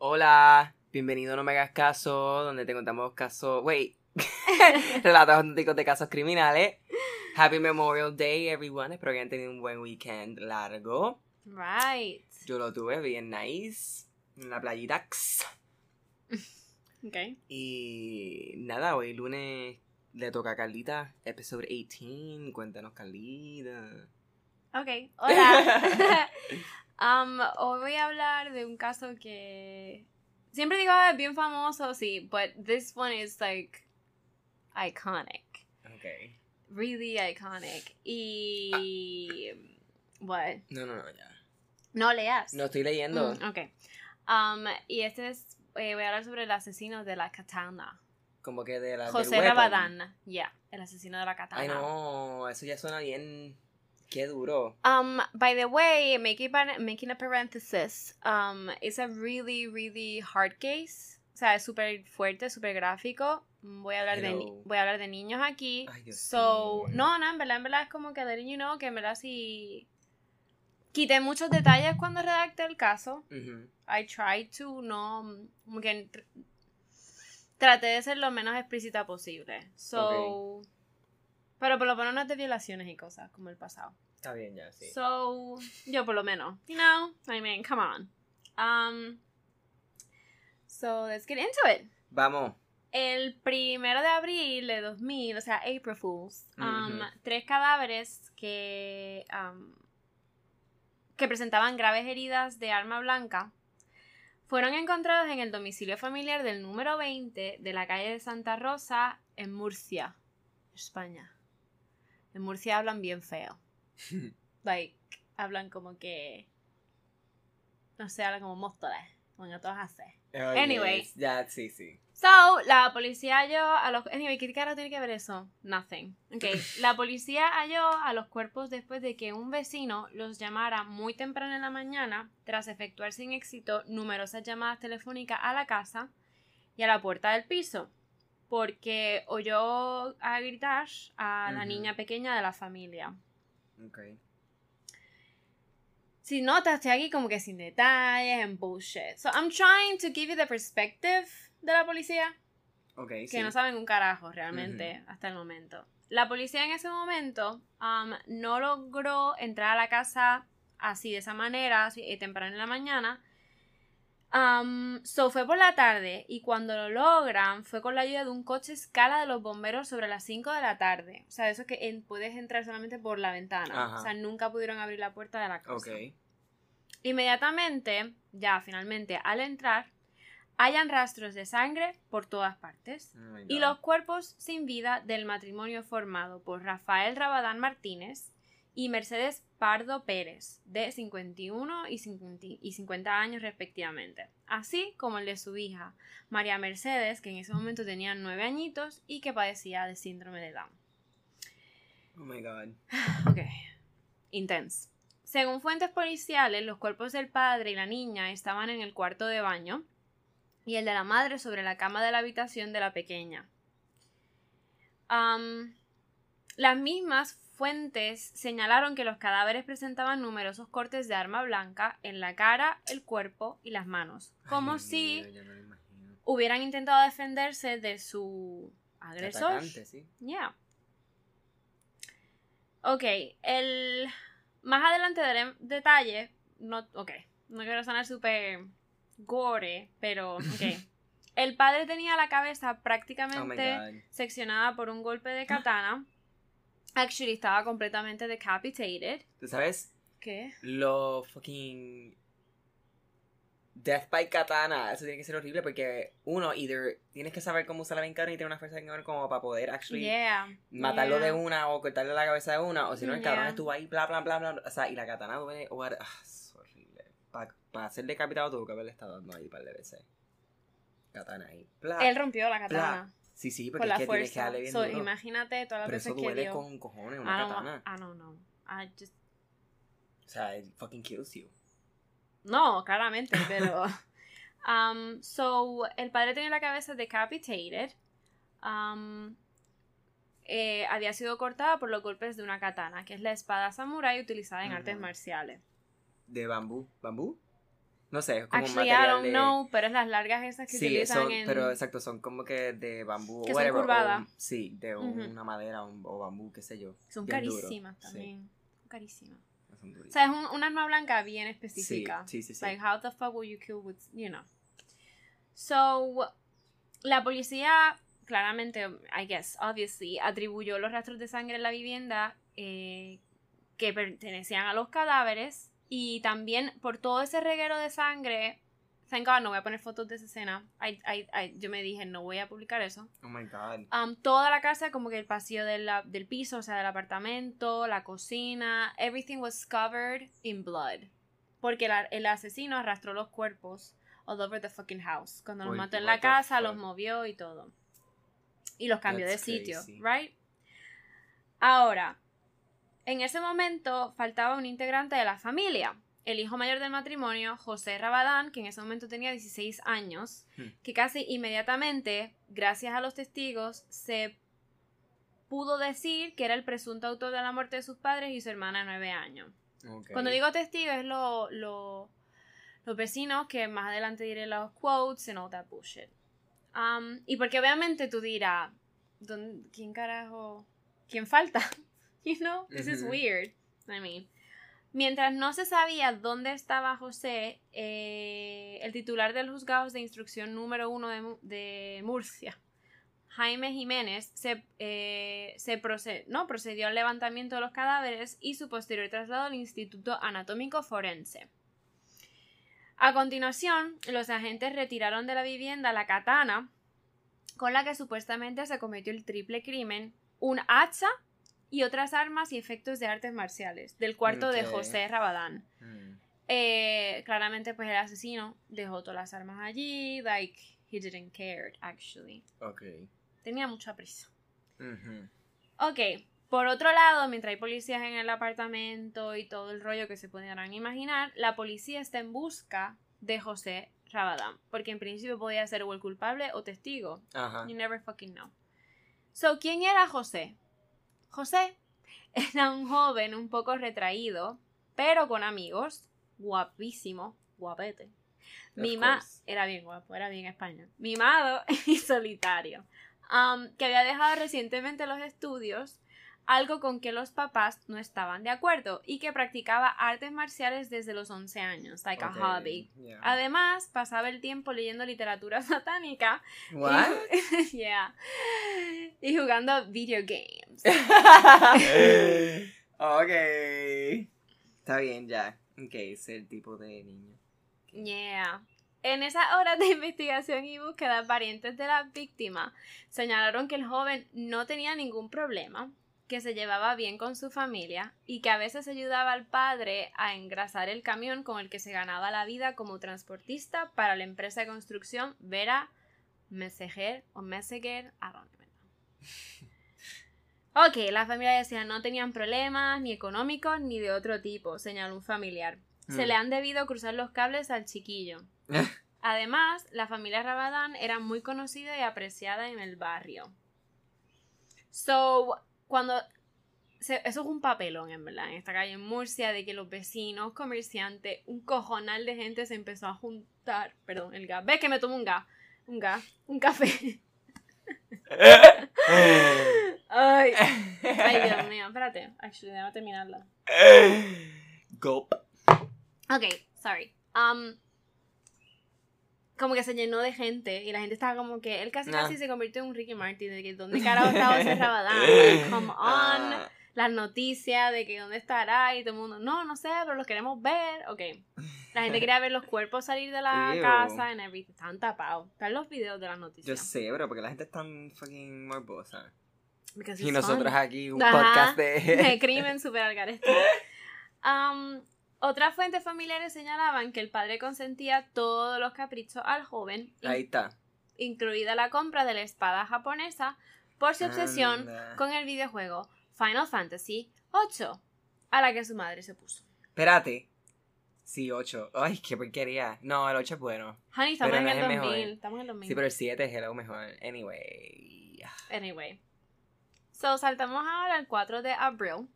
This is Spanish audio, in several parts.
Hola, bienvenido a No Me Hagas Caso, donde te contamos casos, wait, relatos auténticos de casos criminales. Happy Memorial Day, everyone. Espero que hayan tenido un buen weekend largo. Right. Yo lo tuve bien nice, en la playita. Ok. Y nada, hoy lunes le toca a Carlita, episode 18. Cuéntanos, Carlita. Ok. Hola. um, hoy voy a hablar de un caso que siempre digo "Ah, bien famoso, sí, but this one is like iconic. Ok. Really iconic. Y. What? No, no, no, ya. No leas. No estoy leyendo. Mm, ok. Um, y este es. eh, voy a hablar sobre el asesino de la katana. Como que de la. José. Rabadán. Ya, el asesino de la katana. Ay, no, eso ya suena bien. Qué duro. Um, by the way, making, making a parenthesis, um, it's a really, really hard case. O sea, es súper fuerte, súper gráfico. Voy a hablar de voy a hablar de niños aquí. Ay, so, no, no, en verdad, en verdad es como que letting you know que en verdad sí quité muchos detalles cuando redacté el caso. I tried to no como que tr- traté de ser lo menos explícita posible. So, pero por lo menos no es de violaciones y cosas como el pasado. Está bien, ya, sí. So, yo por lo menos. You know, I mean, come on. Um, so, let's get into it. Vamos. El primero de abril de 2000, o sea, April Fools, um, tres cadáveres que, um, que presentaban graves heridas de arma blanca fueron encontrados en el domicilio familiar del número 20 de la calle de Santa Rosa en Murcia, España. En Murcia hablan bien feo. Like, hablan como que. No sé, hablan como móstoles. Como todos hacen. Oye, Anyway. Ya, sí, sí. So, la policía halló a los... Anyway, ¿qué carajo tiene que ver eso? Nothing. Ok, la policía halló a los cuerpos después de que un vecino los llamara muy temprano en la mañana tras efectuar sin éxito numerosas llamadas telefónicas a la casa y a la puerta del piso porque oyó a gritar a la niña pequeña de la familia. Ok. Si notas, estoy aquí como que sin detalles, en bullshit. So, I'm trying to give you the perspective de la policía. Ok, que sí. no saben un carajo realmente hasta el momento. La policía en ese momento um, no logró entrar a la casa así, de esa manera, así, eh, temprano en la mañana. Um, so fue por la tarde y cuando lo logran fue con la ayuda de un coche escala de los bomberos sobre las 5 de la tarde. O sea, eso es que en- puedes entrar solamente por la ventana. Ajá. O sea, nunca pudieron abrir la puerta de la casa. Inmediatamente, ya finalmente al entrar, hayan rastros de sangre por todas partes Oh y los cuerpos sin vida del matrimonio formado por Rafael Rabadán Martínez y Mercedes Pardo Pérez, de 51 y 50, y 50 años respectivamente, así como el de su hija, María Mercedes, que en ese momento tenía 9 añitos y que padecía de síndrome de Down. Oh my god. Ok. Intense. Según fuentes policiales, los cuerpos del padre y la niña estaban en el cuarto de baño y el de la madre sobre la cama de la habitación de la pequeña. Las mismas fuentes señalaron que los cadáveres presentaban numerosos cortes de arma blanca en la cara, el cuerpo y las manos, como Ay, si hubieran intentado defenderse de su agresor. Atacante, sí. Yeah. Ok, el... Más adelante daré detalles. No, ok, no quiero sonar súper gore, pero ok. El padre tenía la cabeza Oh prácticamente god. seccionada por un golpe de katana. Actually, estaba completamente decapitated. ¿Tú sabes? ¿Qué? Lo fucking. Death by Katana. Eso tiene que ser horrible porque, uno, either tienes que saber cómo usar la vencana y tener una fuerza de cabrón como para poder actually Yeah. matarlo yeah. de una o cortarle la cabeza de una. O si no, el cabrón Yeah. estuvo ahí, bla, bla, bla, bla. O sea, y la katana duele. ah, es horrible. Para ser decapitado tuvo que haberle estado dando ahí un par de veces. Katana ahí. Bla. Él rompió la katana Sí, sí, por porque la es que tienes que fuerza. darle bien So, duro. imagínate todas las Pero veces eso que duele dio. con cojones, una don't, katana. I don't know. I just O sea, it fucking kills you. No, claramente, pero. um, so, el padre tenía la cabeza decapitated. Um, eh, había sido cortada por los golpes de una katana, que es la espada samurai utilizada en artes marciales. De bambú. ¿Bambú? No sé, es como un Actually, I material don't de... know, pero es las largas esas que Sí, utilizan son, en... pero exacto, son como que de bambú Que o son whatever, o un- sí, de una madera o, un- o bambú, qué sé yo. Son duro, carísimas sí. también. Son carísimas. Son O sea, es un, un arma blanca bien específica. Sí, sí, sí, sí. Like, how the fuck will you kill with, you know. So, la policía, claramente, I guess, obviously, atribuyó los rastros de sangre en la vivienda eh, que pertenecían a los cadáveres y también por todo ese reguero de sangre. Thank God, no voy a poner fotos de esa escena. I- I- I- yo me dije, no voy a publicar eso. Oh my god. Um, toda la casa, como que el pasillo de la- del piso, o sea, del apartamento, la cocina, everything was covered in blood. Porque la- el asesino arrastró los cuerpos all over the fucking house. Cuando los Uy, mató en la casa, los movió y todo. Y los cambió That's de sitio, crazy. right? Ahora, en ese momento faltaba un integrante de la familia. El hijo mayor del matrimonio, José Rabadán, que en ese momento tenía 16 años, Hmm. que casi inmediatamente, gracias a los testigos, se pudo decir que era el presunto autor de la muerte de sus padres y su hermana de 9 años. Cuando digo testigos es lo, lo- los vecinos, que más adelante diré los quotes and all that bullshit. Um, y porque obviamente tú dirás, ¿dónde- ¿quién carajo? ¿Quién falta? You know, this is weird. I mean, mientras no se sabía dónde estaba José, eh, el titular del juzgado de instrucción número uno de, de Murcia, Jaime Jiménez, se, eh, se proce- no, procedió al levantamiento de los cadáveres y su posterior traslado al Instituto Anatómico Forense. A continuación, los agentes retiraron de la vivienda la katana con la que supuestamente se cometió el triple crimen, un hacha y otras armas y efectos de artes marciales del cuarto de Ok. José Rabadán. Mm. Eh, claramente, pues el asesino dejó todas las armas allí, like, he didn't care, actually. Ok. Tenía mucha prisa. Ujú. Ok, por otro lado, mientras hay policías en el apartamento y todo el rollo que se pudieran imaginar, la policía está en busca de José Rabadán, porque en principio podía ser o el culpable o testigo. Ajá. You never fucking know. So, ¿quién era José? José era un joven un poco retraído, pero con amigos, guapísimo, guapete. Course. era bien guapo, era bien español. Mimado y solitario. Um, que había dejado recientemente los estudios, algo con que los papás no estaban de acuerdo, y que practicaba artes marciales desde los 11 años, like Ok, a hobby. yeah. Además, pasaba el tiempo leyendo literatura satánica What? y, yeah. y jugando video games. ok. Está bien, ya. Ok, es el tipo de niño. Yeah. En esas horas de investigación y búsqueda, parientes de la víctima señalaron que el joven no tenía ningún problema, que se llevaba bien con su familia y que a veces ayudaba al padre a engrasar el camión con el que se ganaba la vida como transportista para la empresa de construcción Vera Meseguer o even know. Ok, la familia decía no tenían problemas ni económicos ni de otro tipo, señaló un familiar. Se Mm. le han debido cruzar los cables al chiquillo. Además, la familia Rabadán era muy conocida y apreciada en el barrio. So, cuando... se- eso es un papelón, en verdad, en esta calle en Murcia, de que los vecinos, comerciantes, un cojonal de gente se empezó a juntar. Perdón, el gas. ¿Ves que me tomo un gas? Un gas, un café. Ay, ay, Dios mío, espérate. Actually, déjame terminarla. Gulp. Ok, sorry. Um, como que se llenó de gente y la gente estaba como que él casi casi se convirtió en un Ricky Martin de que dónde carajo estaba José Rabadán, like, come on, Ah, las noticias de que dónde estará y todo el mundo, no, no sé, pero los queremos ver, ok. La gente quería ver los cuerpos salir de la Ew. casa and everything, están tapados, están los videos de las yo noticias. sé, pero porque la gente es tan fucking morbosa. Y nosotros fun. aquí, un Ajá. podcast de de. crimen super al garete. Um, otras fuentes familiares señalaban que el padre consentía todos los caprichos al joven, Ahí está. incluida la compra de la espada japonesa, por su obsesión Anda. con el videojuego Final Fantasy VIII, a la que su madre se puso. Espérate. Sí, 8. Ay, qué porquería. No, el 8 es bueno. Honey, estamos Pero en no el es el 2000, mejor. estamos en el 2000. Sí, pero el 7 es el mejor. Anyway. Anyway. So, saltamos ahora al 4 de abril.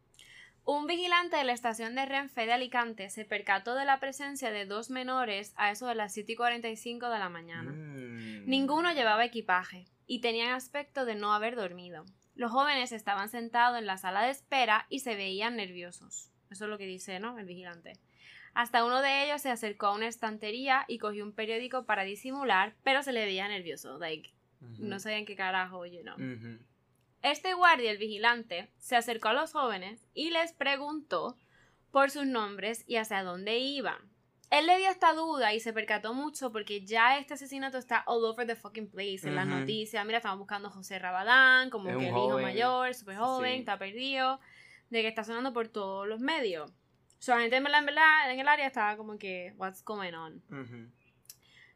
Un vigilante de la estación de Renfe de Alicante se percató de la presencia de dos menores a eso de las 7 y 45 de la mañana. Mm. Ninguno llevaba equipaje y tenían aspecto de no haber dormido. Los jóvenes estaban sentados en la sala de espera y se veían nerviosos. Eso es lo que dice, ¿no? El vigilante. Hasta uno de ellos se acercó a una estantería y cogió un periódico para disimular, pero se le veía nervioso. Like, no sabían qué carajo, you know. Ujú. Este guardia, el vigilante, se acercó a los jóvenes y les preguntó por sus nombres y hacia dónde iban. Él le dio esta duda y se percató mucho porque ya este asesinato está all over the fucking place en las Ujú. noticias. Mira, estamos buscando a José Rabadán, como Es que el hijo joven. mayor, súper joven, Sí. está perdido, de que está sonando por todos los medios. So, la gente en verdad, en verdad, en el área estaba como que, what's going on? Ujú.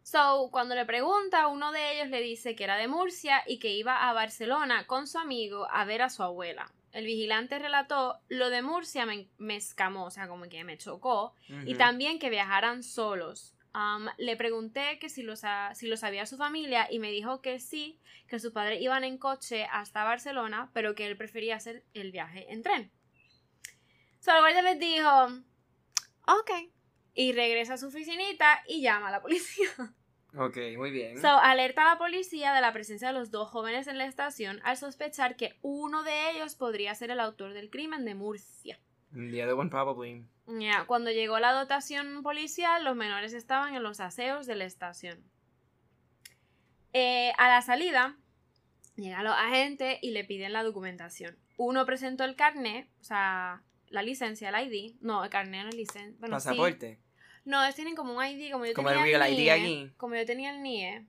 So, cuando le pregunta, uno de ellos le dice que era de Murcia y que iba a Barcelona con su amigo a ver a su abuela. El vigilante relató, lo de Murcia me, me escamó, o sea, como que me chocó, y Ujú. también que viajaran solos. Um, le pregunté que si lo, si lo sabía su familia y me dijo que sí, que sus padres iban en coche hasta Barcelona, pero que él prefería hacer el viaje en tren. So, el guardia les dijo, ok, y regresa a su oficinita y llama a la policía. Ok, muy bien. So, alerta a la policía de la presencia de los dos jóvenes en la estación al sospechar que uno de ellos podría ser el autor del crimen de Murcia. The other one probably. Ya, Cuando llegó la dotación policial, los menores estaban en los aseos de la estación. Eh, a la salida, llegan los agentes y le piden la documentación. Uno presentó el carnet, o sea, la licencia, el ID. No, el carnet no es licencia. Bueno, sí. No, ellos tienen como un ID, como yo Como el tenía Real ID NIE, aquí. Como yo tenía el NIE.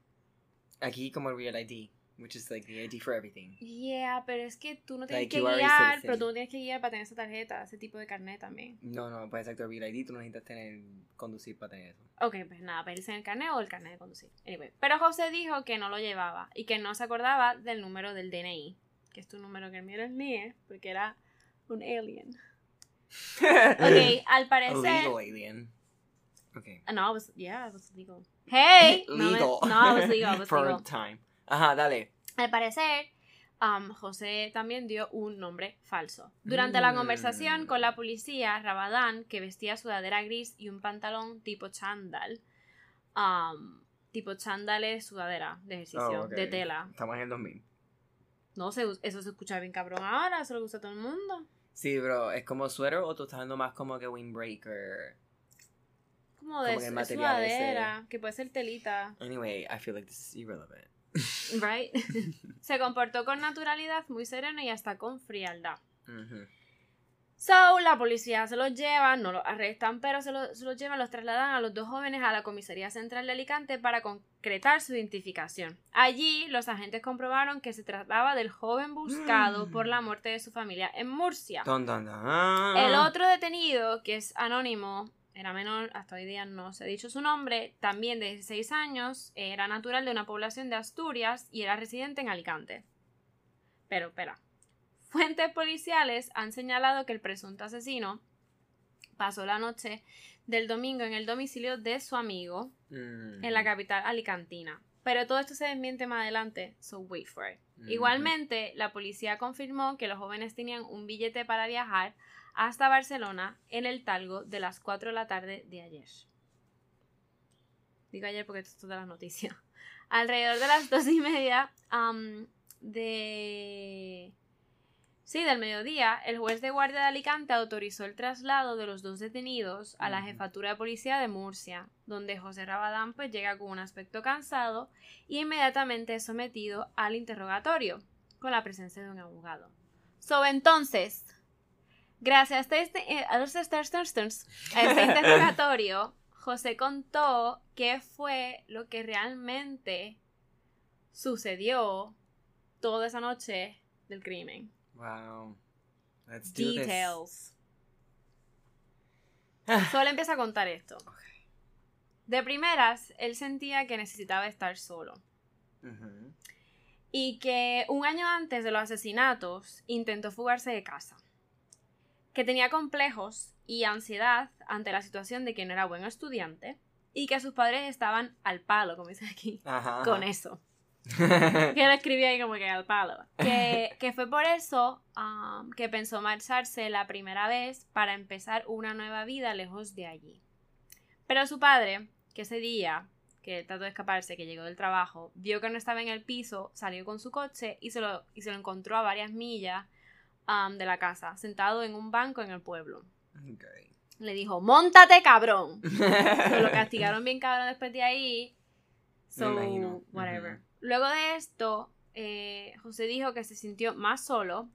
Aquí como el Real ID, which is like the ID for everything. Yeah, pero es que tú no tienes Like que guiar, pero tú no tienes que guiar para tener esa tarjeta, ese tipo de carnet también. No, no, puede ser tu Real ID, tú no necesitas tener, conducir para tener eso. Ok, pues nada, para irse en el carnet o el carnet de conducir. Anyway, pero José dijo que no lo llevaba y que no se acordaba del número del DNI, que es tu número que el mío era el mío, porque era un alien. Ok, al parecer... alien. Okay. No, I was, yeah, I was legal. Hey! Legal. no, I was legal, I was For legal. time. Ajá, dale. Al parecer, um, José también dio un nombre falso. Durante la Mm. conversación con la policía, Rabadán, que vestía sudadera gris y un pantalón tipo chándal, um, tipo chándal es sudadera de ejercicio, Oh, de tela. Estamos en el 2000. No sé, eso se escucha bien cabrón ahora, eso lo usa todo el mundo. Sí, bro, ¿es como suéter o tú estás dando más como que windbreaker? Como de Como que ese. sudadera, que puede ser telita, Anyway, I feel like this is irrelevant. right? se comportó con naturalidad, muy sereno y hasta con frialdad. Ujú. So, la policía se los lleva, no los arrestan, pero se, lo- se los llevan, los trasladan a los dos jóvenes a la comisaría central de Alicante para concretar su identificación. Allí, los agentes comprobaron que se trataba del joven buscado por la muerte de su familia en Murcia. El otro detenido, que es anónimo, era menor, hasta hoy día no se ha dicho su nombre, también de 16 años, era natural de una población de Asturias y era residente en Alicante. Pero, espera. Fuentes policiales han señalado que el presunto asesino pasó la noche del domingo en el domicilio de su amigo Mm. en la capital alicantina. Pero todo esto se desmiente más adelante, so wait for it. Ujú. Igualmente, la policía confirmó que los jóvenes tenían un billete para viajar hasta Barcelona en el Talgo de las 4 de la tarde de ayer. Digo ayer porque esto es todas las noticias. Alrededor de las dos y media de... Sí, del mediodía, el juez de guardia de Alicante autorizó el traslado de los dos detenidos a la jefatura de policía de Murcia, donde José Rabadán pues llega con un aspecto cansado y inmediatamente es sometido al interrogatorio con la presencia de un abogado. So, entonces, gracias a este, eh, a este- a este interrogatorio, José contó qué fue lo que realmente sucedió toda esa noche del crimen. Wow. Let's do this. Details. Ah. Solo empieza a contar esto. De primeras, él sentía que necesitaba estar solo. Y que un año antes de los asesinatos intentó fugarse de casa, que tenía complejos y ansiedad ante la situación de que no era buen estudiante y que sus padres estaban al palo, como dice aquí, Ajá. con eso. que lo escribí ahí como que al palo. Que, que fue por eso um, que pensó marcharse la primera vez para empezar una nueva vida lejos de allí. Pero su padre, que ese día que trató de escaparse, que llegó del trabajo, vio que no estaba en el piso, salió con su coche y se lo, y se lo encontró a varias millas um, de la casa, sentado en un banco en el pueblo. Okay. Le dijo, montate cabrón. Se lo castigaron bien cabrón después de ahí. So, whatever. Ujú. Luego de esto, eh, José dijo que se sintió más solo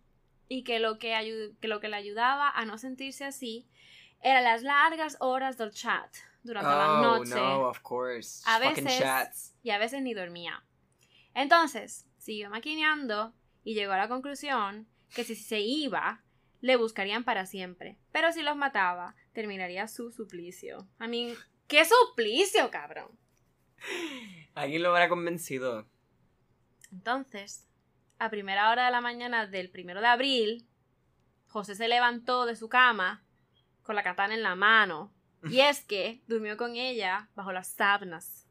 y que lo que, que lo que le ayudaba a no sentirse así eran las largas horas del chat durante la oh, noche no, of course. A veces- y a veces ni dormía. Entonces, siguió maquineando y llegó a la conclusión que si se iba, le buscarían para siempre. Pero si los mataba, terminaría su suplicio. A mí, ¿qué suplicio, cabrón? Alguien lo habrá convencido. Entonces, a primera hora de la mañana del primero de abril, José se levantó de su cama con la katana en la mano. Y es que durmió con ella bajo las sábanas.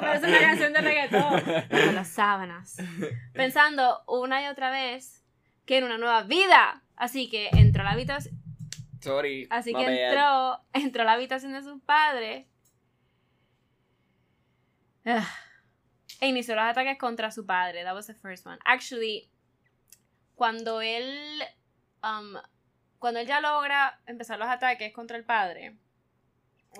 Parece una canción de reggaetón. Bajo las sábanas. Pensando una y otra vez que era una nueva vida. Así que entró a la habitación. Sorry. Así que entró, entró a la habitación de sus padres. Ah, e inició los ataques contra su padre. That was the first one. Actually, cuando él. um, cuando él ya logra empezar los ataques contra el padre,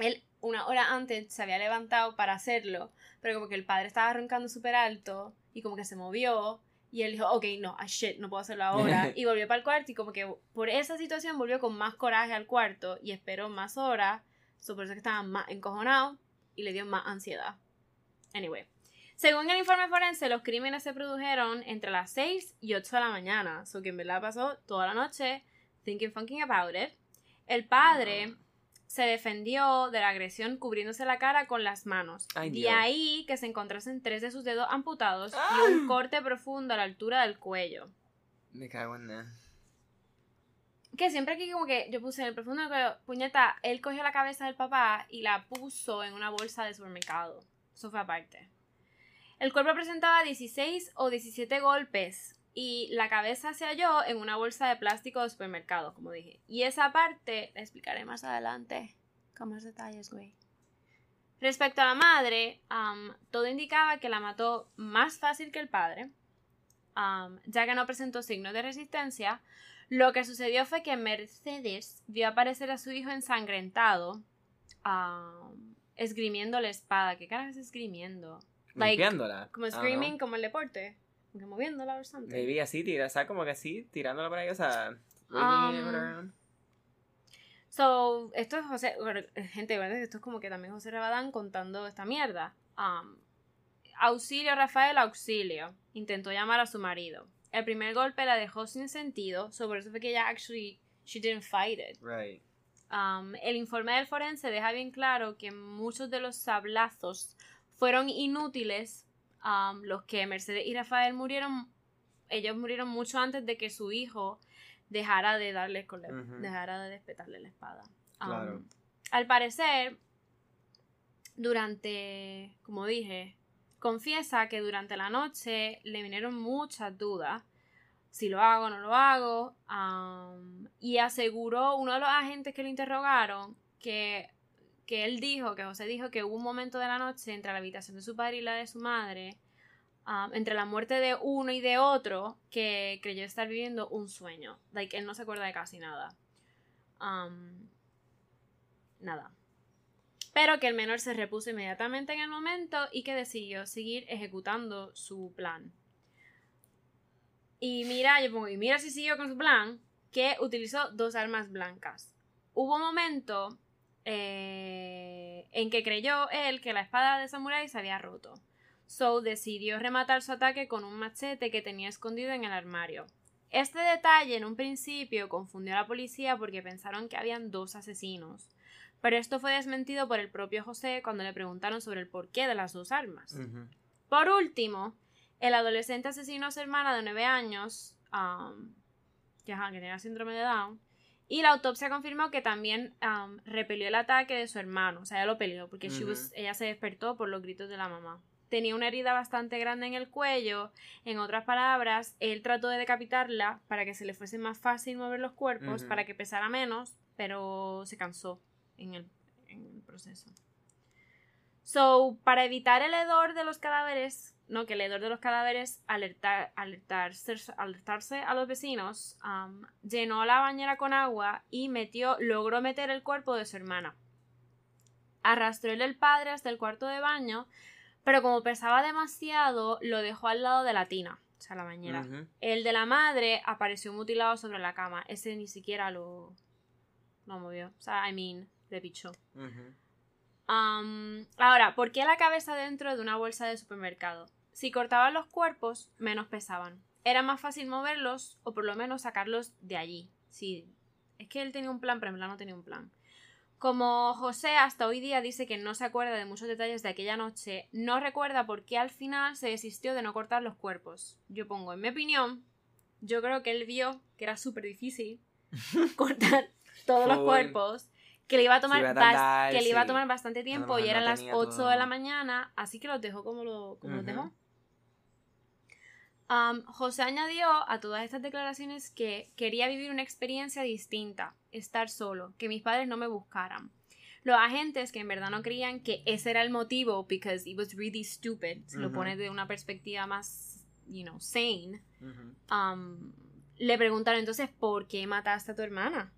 él una hora antes se había levantado para hacerlo, pero como que el padre estaba arrancando súper alto y como que se movió. Y él dijo, ok, no, ah, shit, no puedo hacerlo ahora. Y volvió para el cuarto y como que por esa situación volvió con más coraje al cuarto y esperó más horas. So, por eso que estaba más encojonado y le dio más ansiedad. Anyway. Según el informe forense, los crímenes se produjeron entre las 6 y 8 de la mañana. So que en verdad pasó toda la noche thinking funking about it. El padre se defendió de la agresión cubriéndose la cara con las manos. Ay, de Dios. ahí que se encontrasen tres de sus dedos amputados Ah. y un corte profundo a la altura del cuello. Me cago en nada. Que siempre que como que yo puse en el profundo del cuello, puñeta, él cogió la cabeza del papá y la puso en una bolsa de supermercado. Eso fue aparte. El cuerpo presentaba 16 o 17 golpes y la cabeza se halló en una bolsa de plástico de supermercado, como dije. Y esa parte la explicaré más adelante con más detalles, güey. Respecto a la madre, todo indicaba que la mató más fácil que el padre, ya que no presentó signos de resistencia. Lo que sucedió fue que Mercedes vio aparecer a su hijo ensangrentado, am, esgrimiendo la espada. ¿Qué carajo es esgrimiendo? Like, Limpiándola. Como Ah, screaming, como el deporte. Como que moviéndola something. Maybe así, tira, o sea, como que así, tirándola por ahí, o sea. Um. So, esto es José, gente, ¿verdad? Esto es como que también José Rabadán contando esta mierda. Um, auxilio, Rafael, auxilio. Intentó llamar a su marido. El primer golpe la dejó sin sentido, so por eso fue que ella actually, she didn't fight it. Right. Um, el informe del forense deja bien claro que muchos de los sablazos fueron inútiles. Um, los que Mercedes y Rafael murieron, ellos murieron mucho antes de que su hijo dejara de darles con la- dejara de despetarle la espada. Um, Claro. al parecer, durante, como dije, confiesa que durante la noche le vinieron muchas dudas si lo hago o no lo hago. y aseguró uno de los agentes que lo interrogaron que, que él dijo, que José dijo que hubo un momento de la noche entre la habitación de su padre y la de su madre, am, entre la muerte de uno y de otro, que creyó estar viviendo un sueño. Like, él no se acuerda de casi nada. Am, nada. Pero que el menor se repuso inmediatamente en el momento y que decidió seguir ejecutando su plan. Y mira, yo pongo, y mira si siguió con su plan, que utilizó dos armas blancas. Hubo un momento eh, en que creyó él que la espada de Samurai se había roto. So decidió rematar su ataque con un machete que tenía escondido en el armario. Este detalle en un principio confundió a la policía porque pensaron que habían dos asesinos. Pero esto fue desmentido por el propio José cuando le preguntaron sobre el porqué de las dos armas. Por último, el adolescente asesinó a su hermana de 9 años, um, que, ajá, que tenía síndrome de Down, y la autopsia confirmó que también um, repelió el ataque de su hermano, o sea, ella lo peleó, porque she was- ella se despertó por los gritos de la mamá. tenía una herida bastante grande en el cuello. En otras palabras, él trató de decapitarla para que se le fuese más fácil mover los cuerpos, para que pesara menos, pero se cansó en el, en el proceso. So, para evitar el hedor de los cadáveres, no, que el hedor de los cadáveres alertar, alertarse, alertarse a los vecinos, um, llenó la bañera con agua y metió, logró meter el cuerpo de su hermana. Arrastró el del padre hasta el cuarto de baño, pero como pesaba demasiado, lo dejó al lado de la tina, o sea, la bañera. El de la madre apareció mutilado sobre la cama. Ese ni siquiera lo, lo movió. O sea, I mean, le pichó. Um, ahora, ¿por qué la cabeza dentro de una bolsa de supermercado? Si cortaban los cuerpos, menos pesaban. Era más fácil moverlos o por lo menos sacarlos de allí. Sí, es que él tenía un plan, pero en verdad no tenía un plan. Como José hasta hoy día dice que no se acuerda de muchos detalles de aquella noche, no recuerda por qué al final se desistió de no cortar los cuerpos. Yo pongo, en mi opinión, yo creo que él vio que era súper difícil cortar todos los cuerpos, que le iba a tomar, iba a bas- tardar, que le iba a tomar bastante tiempo y eran no las tenía 8 todo. de la mañana, así que los dejó como, lo, como los dejó. Um, José añadió a todas estas declaraciones que quería vivir una experiencia distinta, estar solo, que mis padres no me buscaran. Los agentes que en verdad no creían que ese era el motivo, because it was really stupid, si lo Ujú. pones de una perspectiva más, you know, sane, um, le preguntaron entonces, ¿por qué mataste a tu hermana?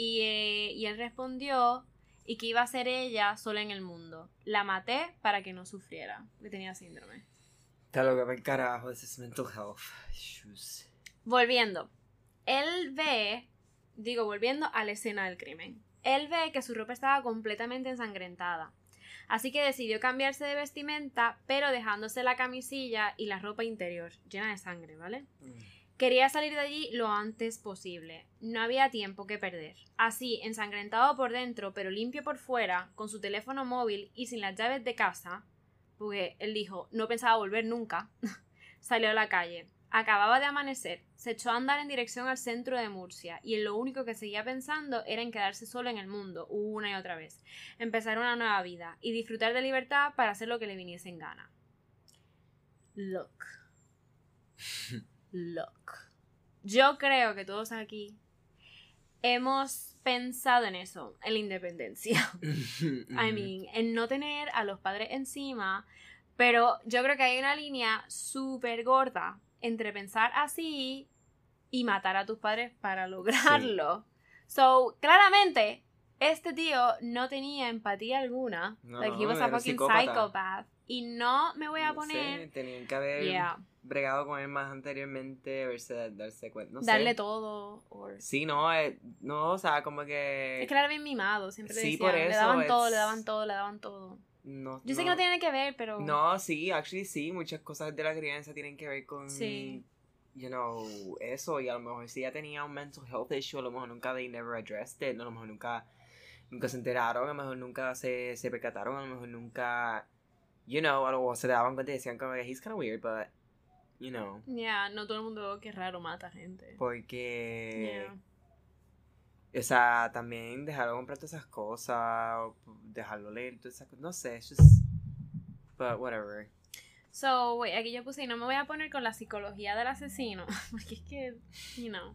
Y, eh, y él respondió y que iba a ser ella sola en el mundo. La maté para que no sufriera, que tenía síndrome. Está loca para el carajo, ese es mental health issues. Volviendo, él ve, digo, volviendo a la escena del crimen, él ve que su ropa estaba completamente ensangrentada. Así que decidió cambiarse de vestimenta, pero dejándose la camisilla y la ropa interior llena de sangre, ¿vale? Quería salir de allí lo antes posible. No había tiempo que perder. Así, ensangrentado por dentro, pero limpio por fuera, con su teléfono móvil y sin las llaves de casa, porque él dijo, no pensaba volver nunca, salió a la calle. Acababa de amanecer, se echó a andar en dirección al centro de Murcia, y en lo único que seguía pensando era en quedarse solo en el mundo, una y otra vez, empezar una nueva vida, y disfrutar de libertad para hacer lo que le viniese en gana. Look. Look. Yo creo que todos aquí hemos pensado en eso, en la independencia. I mean, en no tener a los padres encima, pero yo creo que hay una línea súper gorda entre pensar así y matar a tus padres para lograrlo. So, claramente, este tío no tenía empatía alguna. No, like, he was a fucking psicópata. psychopath. Y no me voy a No poner... sé, tenían que haber Yeah, bregado con él más anteriormente, verse, darse cuenta. No darle sé. todo. or- Sí, no, eh, no, o sea, como que. Es que era bien mimado, siempre Sí, decían, por le eso, daban todo, es- le daban todo, le daban todo. no, Yo sé que no tiene que ver, pero... No, sí, actually sí, muchas cosas de la crianza tienen que ver con, Sí. you know, eso, y a lo mejor si ya tenía un mental health issue, a lo mejor nunca they never addressed it, a lo mejor nunca, nunca se enteraron, a lo mejor nunca se, se percataron, a lo mejor nunca, you know, a lo mejor se daban cuenta y decían como, he's kind of weird, but, you know, Ya, no todo el mundo que raro mata gente. porque... Yeah. O sea, también dejarlo comprar todas esas cosas, dejarlo leer todas esas cosas, no sé, it's just, but whatever. So, wait, aquí yo puse, y no me voy a poner con la psicología del asesino, porque es que, you know.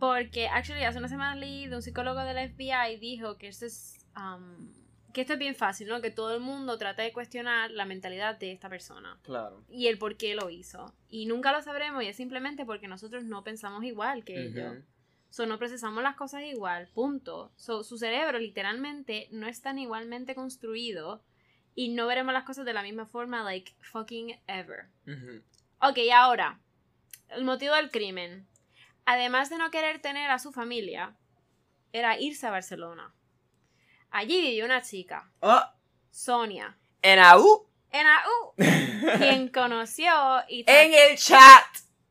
Porque, actually, hace una semana leí de un psicólogo del FBI dijo que esto es, um, que esto es bien fácil, ¿no? Que todo el mundo trata de cuestionar la mentalidad de esta persona Claro. y el por qué lo hizo. Y nunca lo sabremos y es simplemente porque nosotros no pensamos igual que ellos. Ujú. So, no procesamos las cosas igual, punto. So, su cerebro literalmente no es tan igualmente construido y no veremos las cosas de la misma forma, like, fucking ever. Ujú. Ok, ahora, el motivo del crimen. Además de no querer tener a su familia, era irse a Barcelona. Allí vivió una chica, Oh, Sonia, en AU. en AU, quien conoció y, cha- en el chat.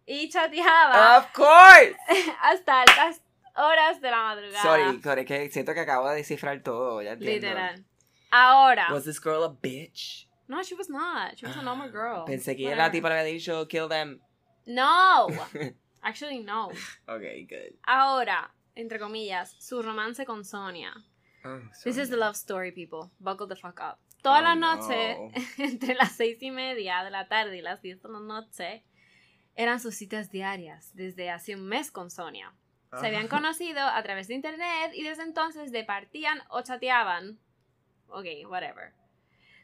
y chateaba Of course. hasta altas horas de la madrugada. Sorry, sorry, que siento que acabo de descifrar todo, ya entiendo. Literal. Ahora. Was this girl a bitch? No, she was not. She was a normal girl. Pensé que la Whatever. tipa le había dicho kill them. No. Actually, no. Okay, good. Ahora, entre comillas, su romance con Sonia. Oh, This is the love story, people. Buckle the fuck up. Todas Oh, las no. noches, entre las seis y media de la tarde y las diez de la noche, eran sus citas diarias desde hace un mes con Sonia. Se habían conocido a través de internet y desde entonces departían o chateaban. Ok, whatever.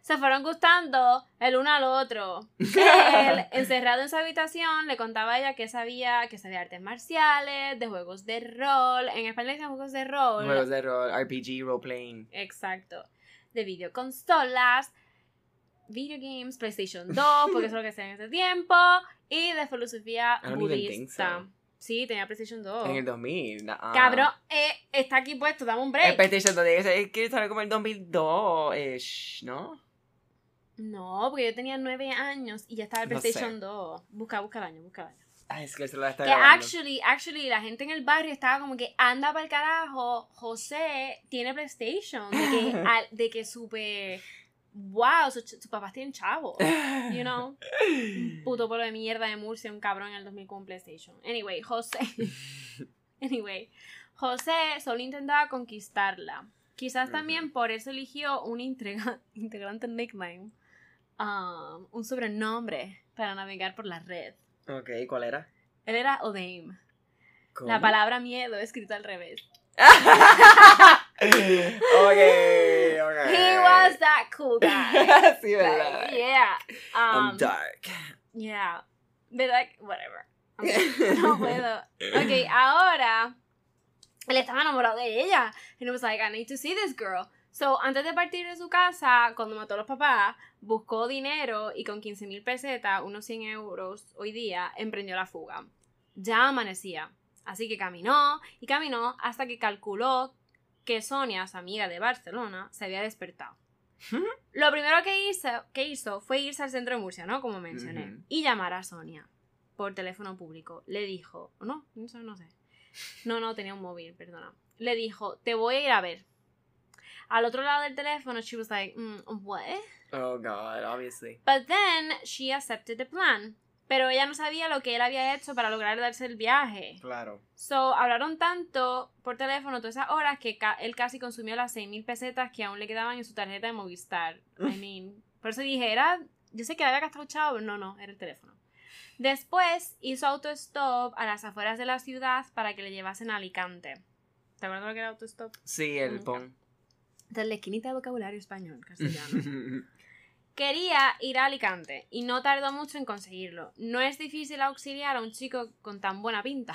Se fueron gustando el uno al otro. Él, encerrado en su habitación, le contaba a ella que sabía, que sabía artes marciales, de juegos de rol. En español dicen juegos de rol. Juegos de rol, RPG, role playing. Exacto. De videoconsolas, video games, PlayStation 2, porque eso es lo que hacía en ese tiempo, y de filosofía think budista. Sí, tenía PlayStation 2. En el 2000. nah. Cabrón, eh, está aquí puesto, dame un El break. PlayStation 2 tiene que sale como el 2002-ish, ¿no? No, porque yo tenía 9 años y ya estaba el No PlayStation sé. 2. Busca, busca el año, busca el año. Ay, es que se lo está Que grabando. actually, actually, la gente en el barrio estaba como que anda para el carajo, José tiene PlayStation, de que, al- de que súper, wow, sus sus papás tienen chavo, you know. Un puto pueblo de mierda de Murcia, un cabrón en el 2000 con PlayStation. Anyway, José, anyway, José solo intentaba conquistarla. Quizás también por eso eligió un integra- integrante nickname, um, un sobrenombre para navegar por la red. Ok, ¿cuál era? Él era Odeim. ¿Cómo? La palabra miedo escrita al revés. ok, ok. He was that cool guy. sí, ¿verdad? Like, yeah. I'm Um, dark. yeah. But like, whatever. Okay, No puedo. Ok, ahora él estaba enamorado de ella. And he was like, I need to see this girl. So, antes de partir de su casa, cuando mató a los papás, buscó dinero y con 15 mil pesetas, unos 100 euros hoy día, emprendió la fuga. Ya amanecía. Así que caminó y caminó hasta que calculó que Sonia, su amiga de Barcelona, se había despertado. Lo primero que hizo, que hizo fue irse al centro de Murcia, ¿no? Como mencioné. Y llamar a Sonia por teléfono público. Le dijo, no, no no sé. No, no, tenía un móvil, perdona. Le dijo, te voy a ir a ver. Al otro lado del teléfono, she was like, mm, what? Oh, God, obviously. But then she accepted the plan. Pero ella no sabía lo que él había hecho para lograr darse el viaje. Claro. So, hablaron tanto por teléfono todas esas horas que ca- él casi consumió las 6.000 pesetas que aún le quedaban en su tarjeta de Movistar. I mean, por eso dije, era, yo sé que había gastado chavo, pero no, no, era el teléfono. Después hizo autostop a las afueras de la ciudad para que le llevasen a Alicante. ¿Te acuerdas lo que era autostop? Sí, el Nunca. pon. Entonces, la esquinita de vocabulario español, castellano. Quería ir a Alicante y no tardó mucho en conseguirlo. No es difícil auxiliar a un chico con tan buena pinta.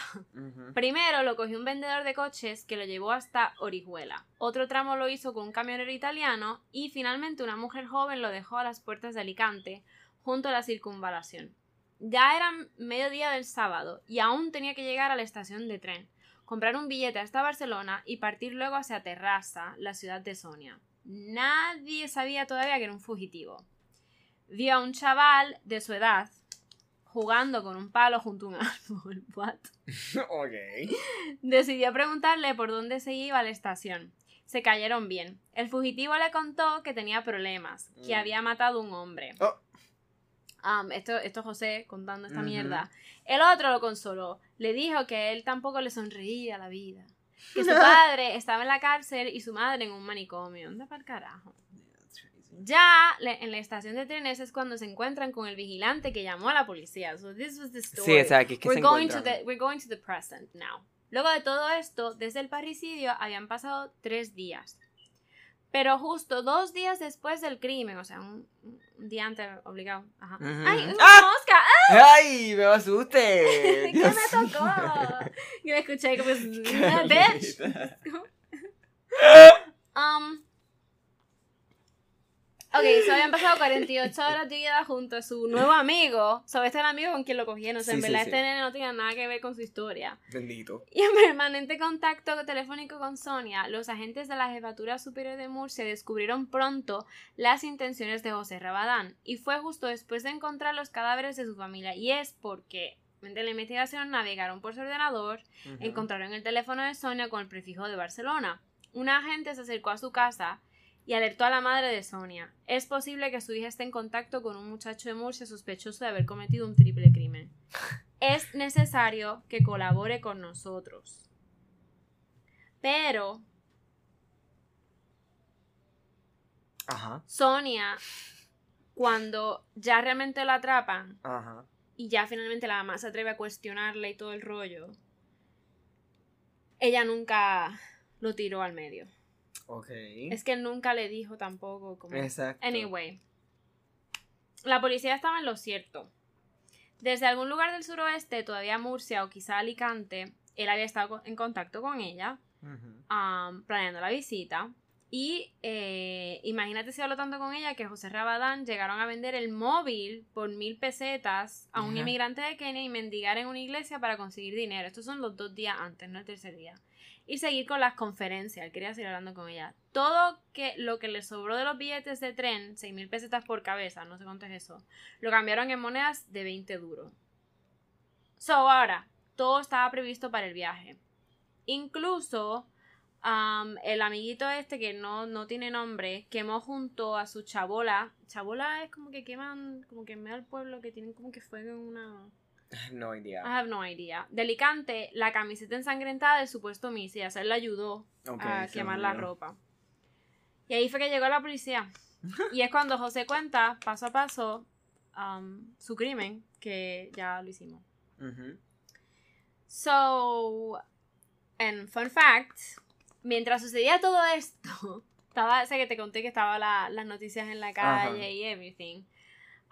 Primero lo cogió un vendedor de coches que lo llevó hasta Orihuela. Otro tramo lo hizo con un camionero italiano y finalmente una mujer joven lo dejó a las puertas de Alicante, junto a la circunvalación. Ya era mediodía del sábado y aún tenía que llegar a la estación de tren, comprar un billete hasta Barcelona y partir luego hacia Terrassa, la ciudad de Sonia. Nadie sabía todavía que era un fugitivo. Vio a un chaval de su edad jugando con un palo junto a un árbol. What? ok. Decidió preguntarle por dónde se iba a la estación. Se cayeron bien. El fugitivo le contó que tenía problemas, que Mm. había matado a un hombre. Oh. Um, esto, esto es José contando esta Ujú. mierda. El otro lo consoló. Le dijo que a él tampoco le sonreía la vida. Que su padre estaba en la cárcel y su madre en un manicomio. ¿Dónde para el carajo? Ya le- en la estación de trenes es cuando se encuentran con el vigilante que llamó a la policía. So this was the story. Sí, o sea, que es que we're se going to the we're going to the present now. Luego de todo esto, desde el parricidio habían pasado tres días. Pero justo dos días después del crimen, o sea, un, un día antes obligado. Ajá. Ujú. ¡Ay, una ¡Ah! mosca! ¡Ah! ¡Ay! ¡Me asusté! ¿Qué me tocó? Yo escuché como bitch. Um, ok, so habían pasado 48 horas de vida junto a su nuevo amigo. So, este el amigo con quien lo cogieron. O sea, Sí, en verdad, sí. este nene no tenía nada que ver con su historia. Bendito. Y en permanente contacto telefónico con Sonia, los agentes de la Jefatura Superior de Murcia descubrieron pronto las intenciones de José Rabadán. Y fue justo después de encontrar los cadáveres de su familia. Y es porque, de la investigación, navegaron por su ordenador encontraron el teléfono de Sonia con el prefijo de Barcelona. Un agente se acercó a su casa y alertó a la madre de Sonia. Es posible que su hija esté en contacto con un muchacho de Murcia sospechoso de haber cometido un triple crimen. Es necesario que colabore con nosotros. Pero Ajá. Sonia, cuando ya realmente la atrapan Ajá. y ya finalmente la mamá se atreve a cuestionarle y todo el rollo, ella nunca lo tiró al medio. Ok. Es que él nunca le dijo tampoco como... Exacto. Anyway, la policía estaba en lo cierto. Desde algún lugar del suroeste, todavía Murcia o quizá Alicante, él había estado en contacto con ella, um, planeando la visita. Y eh, imagínate si habló tanto con ella que José Rabadán llegaron a vender el móvil por mil pesetas a un inmigrante de Kenia y mendigar en una iglesia para conseguir dinero. Estos son los dos días antes, no el tercer día. Y seguir con las conferencias. Quería seguir hablando con ella. Todo que, lo que le sobró de los billetes de tren, seis mil pesetas por cabeza, no sé cuánto es eso, lo cambiaron en monedas de 20 duros. So, ahora, todo estaba previsto para el viaje. Incluso Am, el amiguito este que no, no tiene nombre quemó junto a su chabola. Chabola es como que queman, como que en medio del pueblo que tienen como que fuego en una. No idea. I have no idea. De Alicante, la camiseta ensangrentada del supuesto homicida. O sea, él le ayudó a quemar la ropa. Y ahí fue que llegó la policía. y es cuando José cuenta, paso a paso, am, su crimen, que ya lo hicimos. Ujú. So, and fun fact, mientras sucedía todo esto, estaba, sé que te conté que estaba la- las noticias en la calle y everything,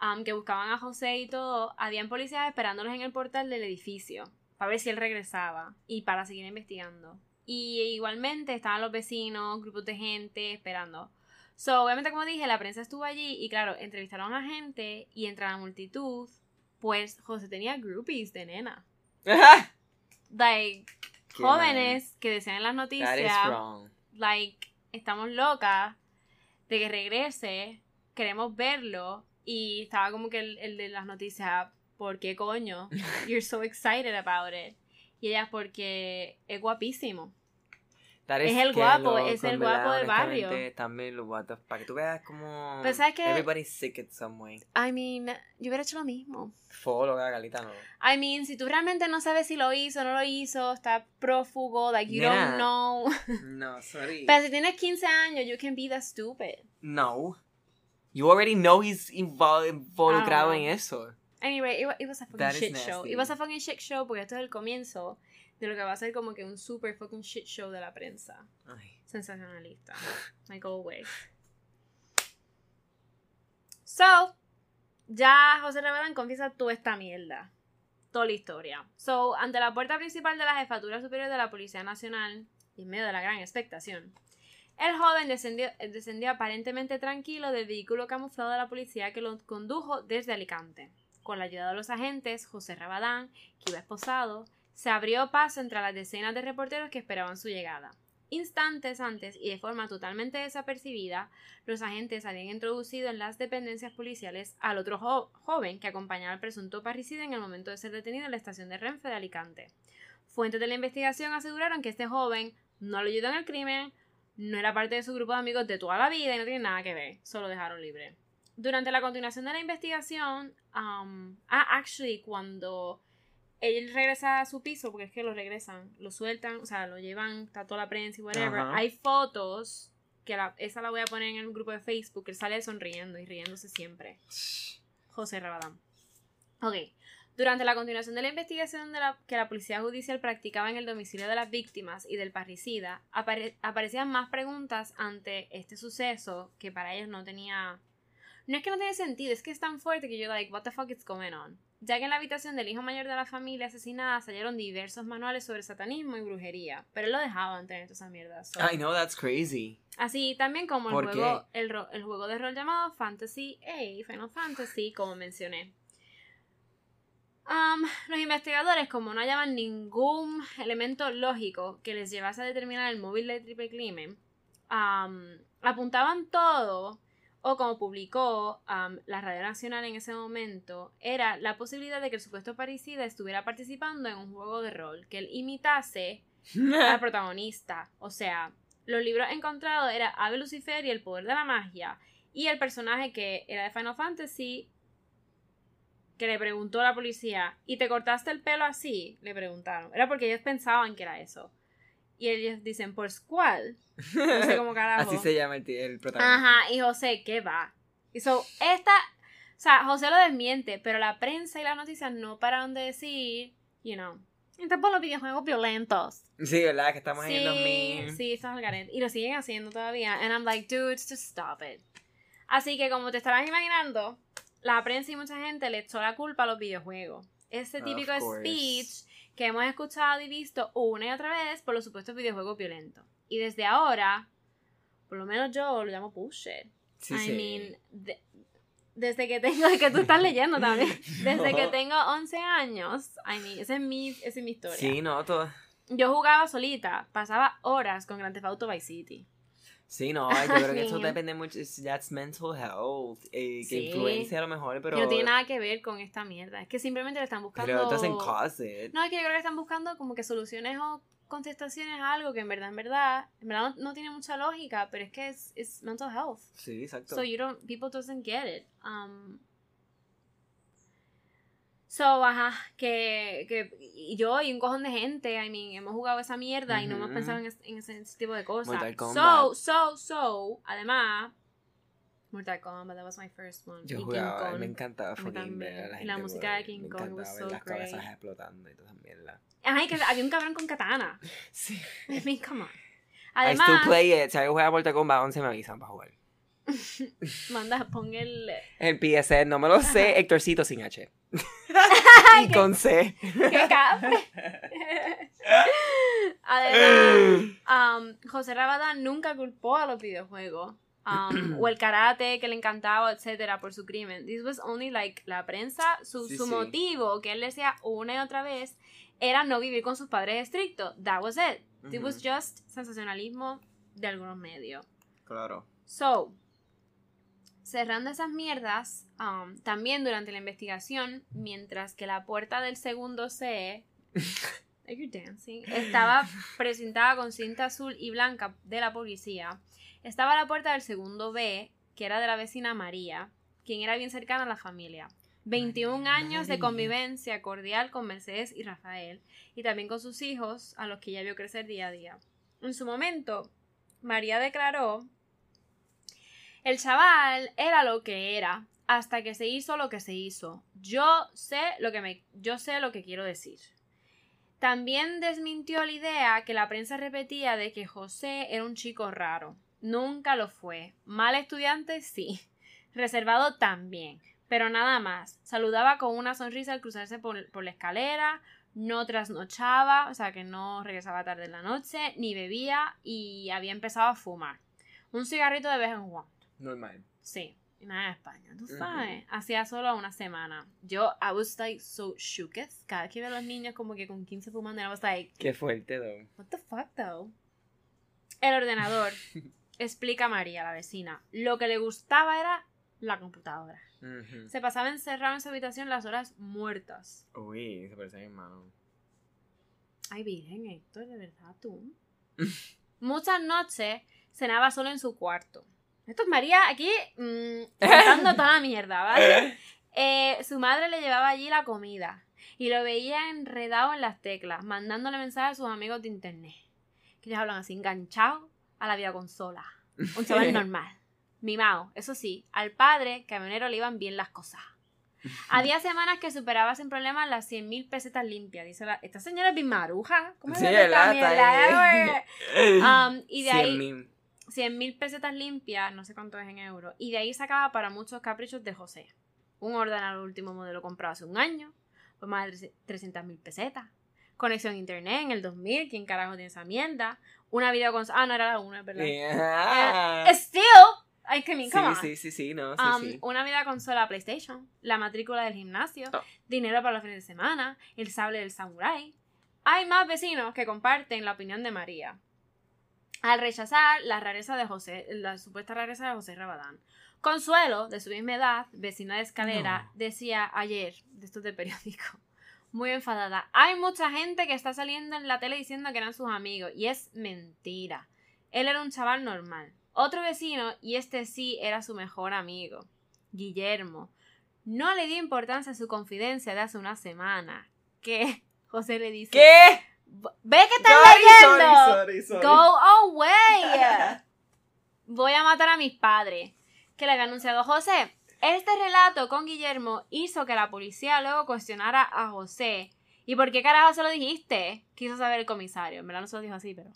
um, que buscaban a José y todo, habían policías esperándolos en el portal del edificio para ver si él regresaba y para seguir investigando. Y igualmente estaban los vecinos, grupos de gente esperando. So, obviamente, como dije, la prensa estuvo allí y, claro, entrevistaron a gente y entre la multitud, pues José tenía groupies de nena. Like, Qué jóvenes que decían en las mal. That is noticias, wrong. like, estamos locas de que regrese, queremos verlo. Y estaba como que el, el de las noticias, ¿por qué coño? You're so excited about it. Y ella, porque es guapísimo. Es el que guapo, loco, es el guapo del barrio. También los guatos, para que tú veas como... Pero ¿sabes qué? Everybody's sick in some way. I mean, yo hubiera hecho lo mismo. Follow, Galita, no. I mean, si tú realmente no sabes si lo hizo o no lo hizo, está prófugo, like you don't know. No, sorry. Pero si tienes 15 años, you can be that stupid. No. You already know he's invol- involucrado Ah. en eso. Anyway, it, it was a fucking That shit show. It was a fucking shit show porque esto es el comienzo de lo que va a ser como que un super fucking shit show de la prensa. Ay. Sensacionalista. Like always. So, ya José Rabadán confiesa toda esta mierda. Toda la historia. So, ante la puerta principal de la Jefatura Superior de la Policía Nacional, y en medio de la gran expectación, el joven descendió, aparentemente tranquilo del vehículo camuflado de la policía que lo condujo desde Alicante. Con la ayuda de los agentes, José Rabadán, que iba esposado, se abrió paso entre las decenas de reporteros que esperaban su llegada. Instantes antes y de forma totalmente desapercibida, los agentes habían introducido en las dependencias policiales al otro jo- joven que acompañaba al presunto parricida en el momento de ser detenido en la estación de Renfe de Alicante. Fuentes de la investigación aseguraron que este joven no lo ayudó en el crimen, no era parte de su grupo de amigos de toda la vida y no tiene nada que ver, solo dejaron libre. Durante la continuación de la investigación, um, ah, actually, cuando él regresa a su piso, porque es que lo regresan, lo sueltan, o sea, lo llevan, está toda la prensa y whatever. Ajá. Hay fotos, que la- esa la voy a poner en el grupo de Facebook, él sale sonriendo y riéndose siempre. José Rabadán. Ok. Durante la continuación de la investigación de la, que la policía judicial practicaba en el domicilio de las víctimas y del parricida, apare- aparecían más preguntas ante este suceso que para ellos no tenía... No es que no tiene sentido, es que es tan fuerte que yo, like, what the fuck is going on? Ya que en la habitación del hijo mayor de la familia asesinada se hallaron diversos manuales sobre satanismo y brujería, pero él lo dejaba tener todas esas mierdas. so- I know that's crazy. Así también como el ¿Por juego, el, el juego de rol llamado Fantasy A, Final Fantasy, como mencioné. Am, los investigadores, como no hallaban ningún elemento lógico que les llevase a determinar el móvil de triple crimen, apuntaban todo, o como publicó la Radio Nacional en ese momento, era la posibilidad de que el supuesto parricida estuviera participando en un juego de rol, que él imitase al protagonista. O sea, los libros encontrados era Ave Lucifer y el poder de la magia. Y el personaje que era de Final Fantasy, que le preguntó a la policía, ¿y te cortaste el pelo así? Le preguntaron. Era porque ellos pensaban que era eso. Y ellos dicen, por Squall. No sé cómo carajo. Así se llama el, el protagonista. Ajá, y José, ¿qué va? Y so, esta, o sea, José lo desmiente, pero la prensa y las noticias no pararon de decir, you know, están por los videojuegos violentos. Sí, ¿verdad? Que estamos ahí en Sí, memes. sí, estamos al. Y lo siguen haciendo todavía. And I'm like, dudes, just stop it. Así que como te estarás imaginando, la prensa y mucha gente le echó la culpa a los videojuegos. Ese Of típico speech que hemos escuchado y visto una y otra vez por los supuestos videojuegos violentos. Y desde ahora, por lo menos yo lo llamo bullshit. Sí, I sí. mean, de- desde que tengo, que tú estás leyendo también, desde que tengo 11 años, I mean, esa es mi, esa es mi historia. Sí, no, todo. Yo jugaba solita, pasaba horas con Grand Theft Auto Vice City. Sí, no, yo creo que eso depende mucho. That's mental health. eh, que Sí. influencia a lo mejor, pero. No tiene nada que ver con esta mierda. Es que simplemente le están buscando. Pero it doesn't cause it. No, es que yo creo que están buscando como que soluciones o contestaciones a algo que en verdad, en verdad, en verdad no, no tiene mucha lógica, pero es que es es mental health. Sí, exacto. So you don't, people doesn't get it. Um, so, ajá, que, que y yo y un cojón de gente, I mean, hemos jugado esa mierda y no hemos pensado en, en ese, tipo de cosas. Mortal So, Kombat. so, so, además, Mortal Kombat, that was my first one. Yo y King jugaba, Kong. me encantaba fucking ver a la Y la gente música de King me Kong encantaba was ver so las cabezas great. explotando y toda esa mierda. Ajá, y que había un cabrón con katana. Sí. I mean, come on. I still Además, play it. Si alguien juega Mortal Kombat 11 me avisan para jugar. manda, pon el... El PSN, no me lo sé. Héctorcito sin H. Y con C. ¡Qué cafre! Además, um, José Rabadán nunca culpó a los videojuegos. um, o el karate que le encantaba, etcétera, por su crimen. This was only like la prensa, su, Sí, su sí. motivo que él decía una y otra vez era no vivir con sus padres estrictos. That was it. It was just sensacionalismo de algunos medios. Claro. So, cerrando esas mierdas, um, también durante la investigación, mientras que la puerta del segundo C, Are you dancing? estaba presentada con cinta azul y blanca de la policía, estaba la puerta del segundo B, que era de la vecina María, quien era bien cercana a la familia. 21 Ay, años de convivencia cordial con Mercedes y Rafael, y también con sus hijos, a los que ella vio crecer día a día. En su momento, María declaró el chaval era lo que era hasta que se hizo lo que se hizo. Yo sé lo que me yo sé lo que quiero decir. También desmintió la idea que la prensa repetía de que José era un chico raro. Nunca lo fue. Mal estudiante sí. Reservado también. Pero nada más. Saludaba con una sonrisa al cruzarse por, por la escalera. No trasnochaba, o sea que no regresaba tarde en la noche, ni bebía y había empezado a fumar. Un cigarrito de vez en cuando. Normal. Sí, y nada en España, tú sabes. Hacía solo una semana. Yo, I was like so shooketh. Cada vez que veo a los niños como que con 15 fumando, I was like, Qué fuerte, though. what the fuck though? El ordenador, explica María, la vecina. Lo que le gustaba era la computadora. Se pasaba encerrado en su habitación las horas muertas. Uy, se parece a mi hermano. Ay, virgen, Héctor, de verdad tú. Muchas noches cenaba solo en su cuarto. Esto es María aquí mm, contando toda la mierda, ¿vale? Eh, su madre le llevaba allí la comida y lo veía enredado en las teclas, mandándole mensajes a sus amigos de internet. Que ellos hablan así, enganchados a la videoconsola. Un chaval normal. Mimado, eso sí, al padre, camionero, le iban bien las cosas. Había semanas que superaba sin problemas las 100 mil pesetas limpias. Dice la, esta señora es bien maruja. ¿Cómo Sí, esta Está mierda? ahí. Um, y de ahí. 100 mil pesetas limpias, no sé cuánto es en euros. Y de ahí sacaba para muchos caprichos de José. Un ordenador último modelo comprado hace un año, por más de 300 mil pesetas. Conexión a internet en el 2000, ¿quién carajo tiene esa mierda? Una videoconsola, ah, no era la una, verdad. Yeah. Eh, still, I mean, come on. Sí, sí, sí, sí, no, sí, Um, sí. Una videoconsola PlayStation, la matrícula del gimnasio, Oh. dinero para los fines de semana, el sable del samurái. Hay más vecinos que comparten la opinión de María. Al rechazar la rareza de José, la supuesta rareza de José Rabadán. Consuelo, de su misma edad, vecina de escalera, No. decía ayer, de estos de periódico, muy enfadada, hay mucha gente que está saliendo en la tele diciendo que eran sus amigos, y es mentira. Él era un chaval normal. Otro vecino, y este sí era su mejor amigo, Guillermo, no le dio importancia a su confidencia de hace una semana, que José le dice, ¿Qué? Ve que estás leyendo. sorry, sorry, sorry. Go away. Voy a matar a mis padres. Que le había anunciado José. Este relato con Guillermo hizo que la policía luego cuestionara a José. ¿Y por qué carajo se lo dijiste? Quiso saber el comisario. En verdad no se lo dijo así, pero.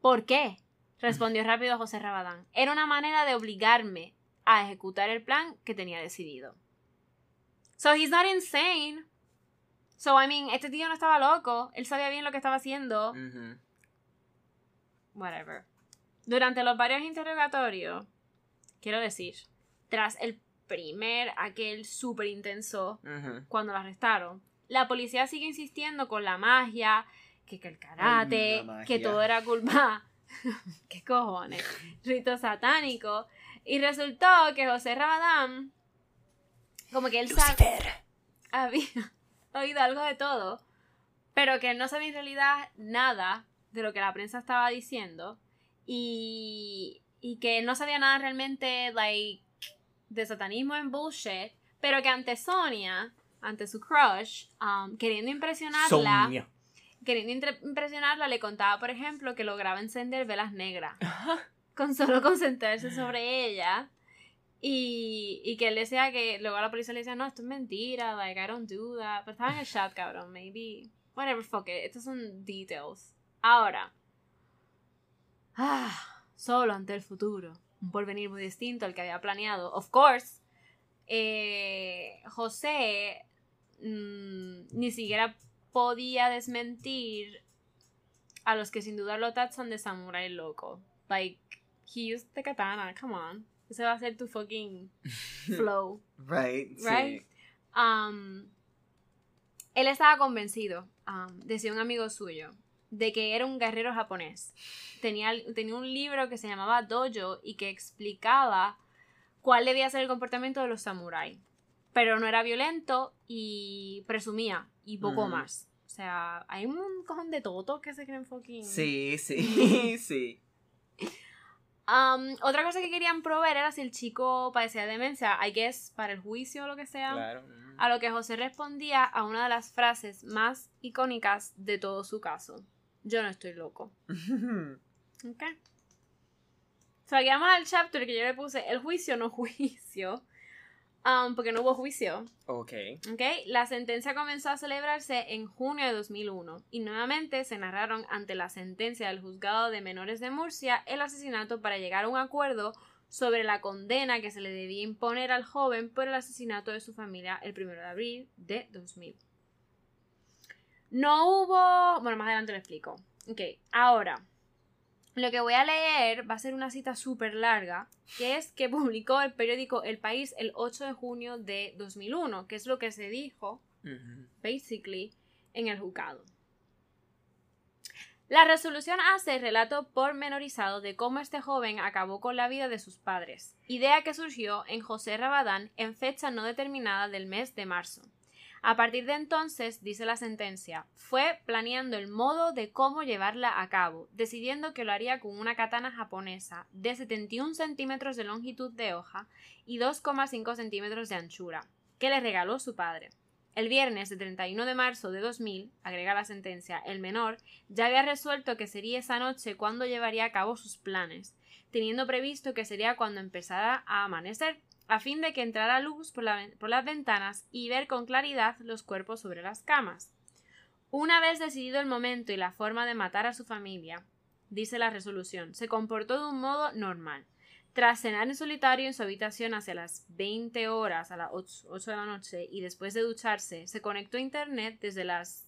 ¿Por qué? Respondió rápido José Rabadán. Era una manera de obligarme a ejecutar el plan que tenía decidido. So he's not insane. So, I mean, este tío no estaba loco. Él sabía bien lo que estaba haciendo. Ujú. Whatever. Durante los varios interrogatorios, quiero decir, tras el primer, aquel súper intenso, Ujú. cuando lo arrestaron, la policía sigue insistiendo con la magia, que, que el karate, Ay, la magia. que todo era culpa. ¿Qué cojones? Rito satánico. Y resultó que José Ramadán, como que él sabe Lucifer. había oído algo de todo, pero que él no sabía en realidad nada de lo que la prensa estaba diciendo y, y que él no sabía nada realmente, like, de satanismo en bullshit, pero que ante Sonia, ante su crush, um, queriendo impresionarla, Sonia. queriendo impresionarla, le contaba, por ejemplo, que lograba encender velas negras con solo concentrarse sobre ella. Y, y que él decía que luego la policía le decía, no, esto es mentira, like, I don't do that. Pero estaba en el chat, cabrón, maybe. Whatever, fuck it. Estos son details. Ahora. Ah, solo ante el futuro. Un porvenir muy distinto al que había planeado. Of course. eh, José mm, ni siquiera podía desmentir a los que sin duda lo tachan de samurai loco. Like, he used the katana, come on. Ese va a ser tu fucking flow. Right, Right? sí. Um, él estaba convencido, um, decía un amigo suyo, de que era un guerrero japonés. Tenía, tenía un libro que se llamaba Dojo y que explicaba cuál debía ser el comportamiento de los samuráis. Pero no era violento y presumía, y poco más. O sea, hay un cojón de totos que se creen fucking. Sí, sí, sí. Um, otra cosa que querían probar era si el chico padecía de demencia, I guess, para el juicio o lo que sea. Claro. A lo que José respondía a una de las frases más icónicas de todo su caso. Yo no estoy loco. ¿Ok? So, aquí vamos al chapter que yo le puse el juicio, no juicio. Um, porque no hubo juicio. ok. ¿Ok? La sentencia comenzó a celebrarse en junio de 2001 y nuevamente se narraron ante la sentencia del juzgado de menores de Murcia el asesinato para llegar a un acuerdo sobre la condena que se le debía imponer al joven por el asesinato de su familia el 1 de abril de 2000. No hubo... Bueno, más adelante lo explico. Ok, ahora, lo que voy a leer va a ser una cita súper larga, que es que publicó el periódico El País el 8 de junio de 2001, que es lo que se dijo, basically, en el juzgado. La resolución hace relato pormenorizado de cómo este joven acabó con la vida de sus padres, idea que surgió en José Rabadán en fecha no determinada del mes de marzo. A partir de entonces, dice la sentencia, fue planeando el modo de cómo llevarla a cabo, decidiendo que lo haría con una katana japonesa de 71 centímetros de longitud de hoja y 2,5 centímetros de anchura, que le regaló su padre. El viernes de 31 de marzo de 2000, agrega la sentencia, el menor ya había resuelto que sería esa noche cuando llevaría a cabo sus planes, teniendo previsto que sería cuando empezara a amanecer, a fin de que entrara luz por, las ventanas y ver con claridad los cuerpos sobre las camas. Una vez decidido el momento y la forma de matar a su familia, dice la resolución, se comportó de un modo normal. Tras cenar en solitario en su habitación hacia las 20 horas a las 8, de la noche y después de ducharse, se conectó a internet desde las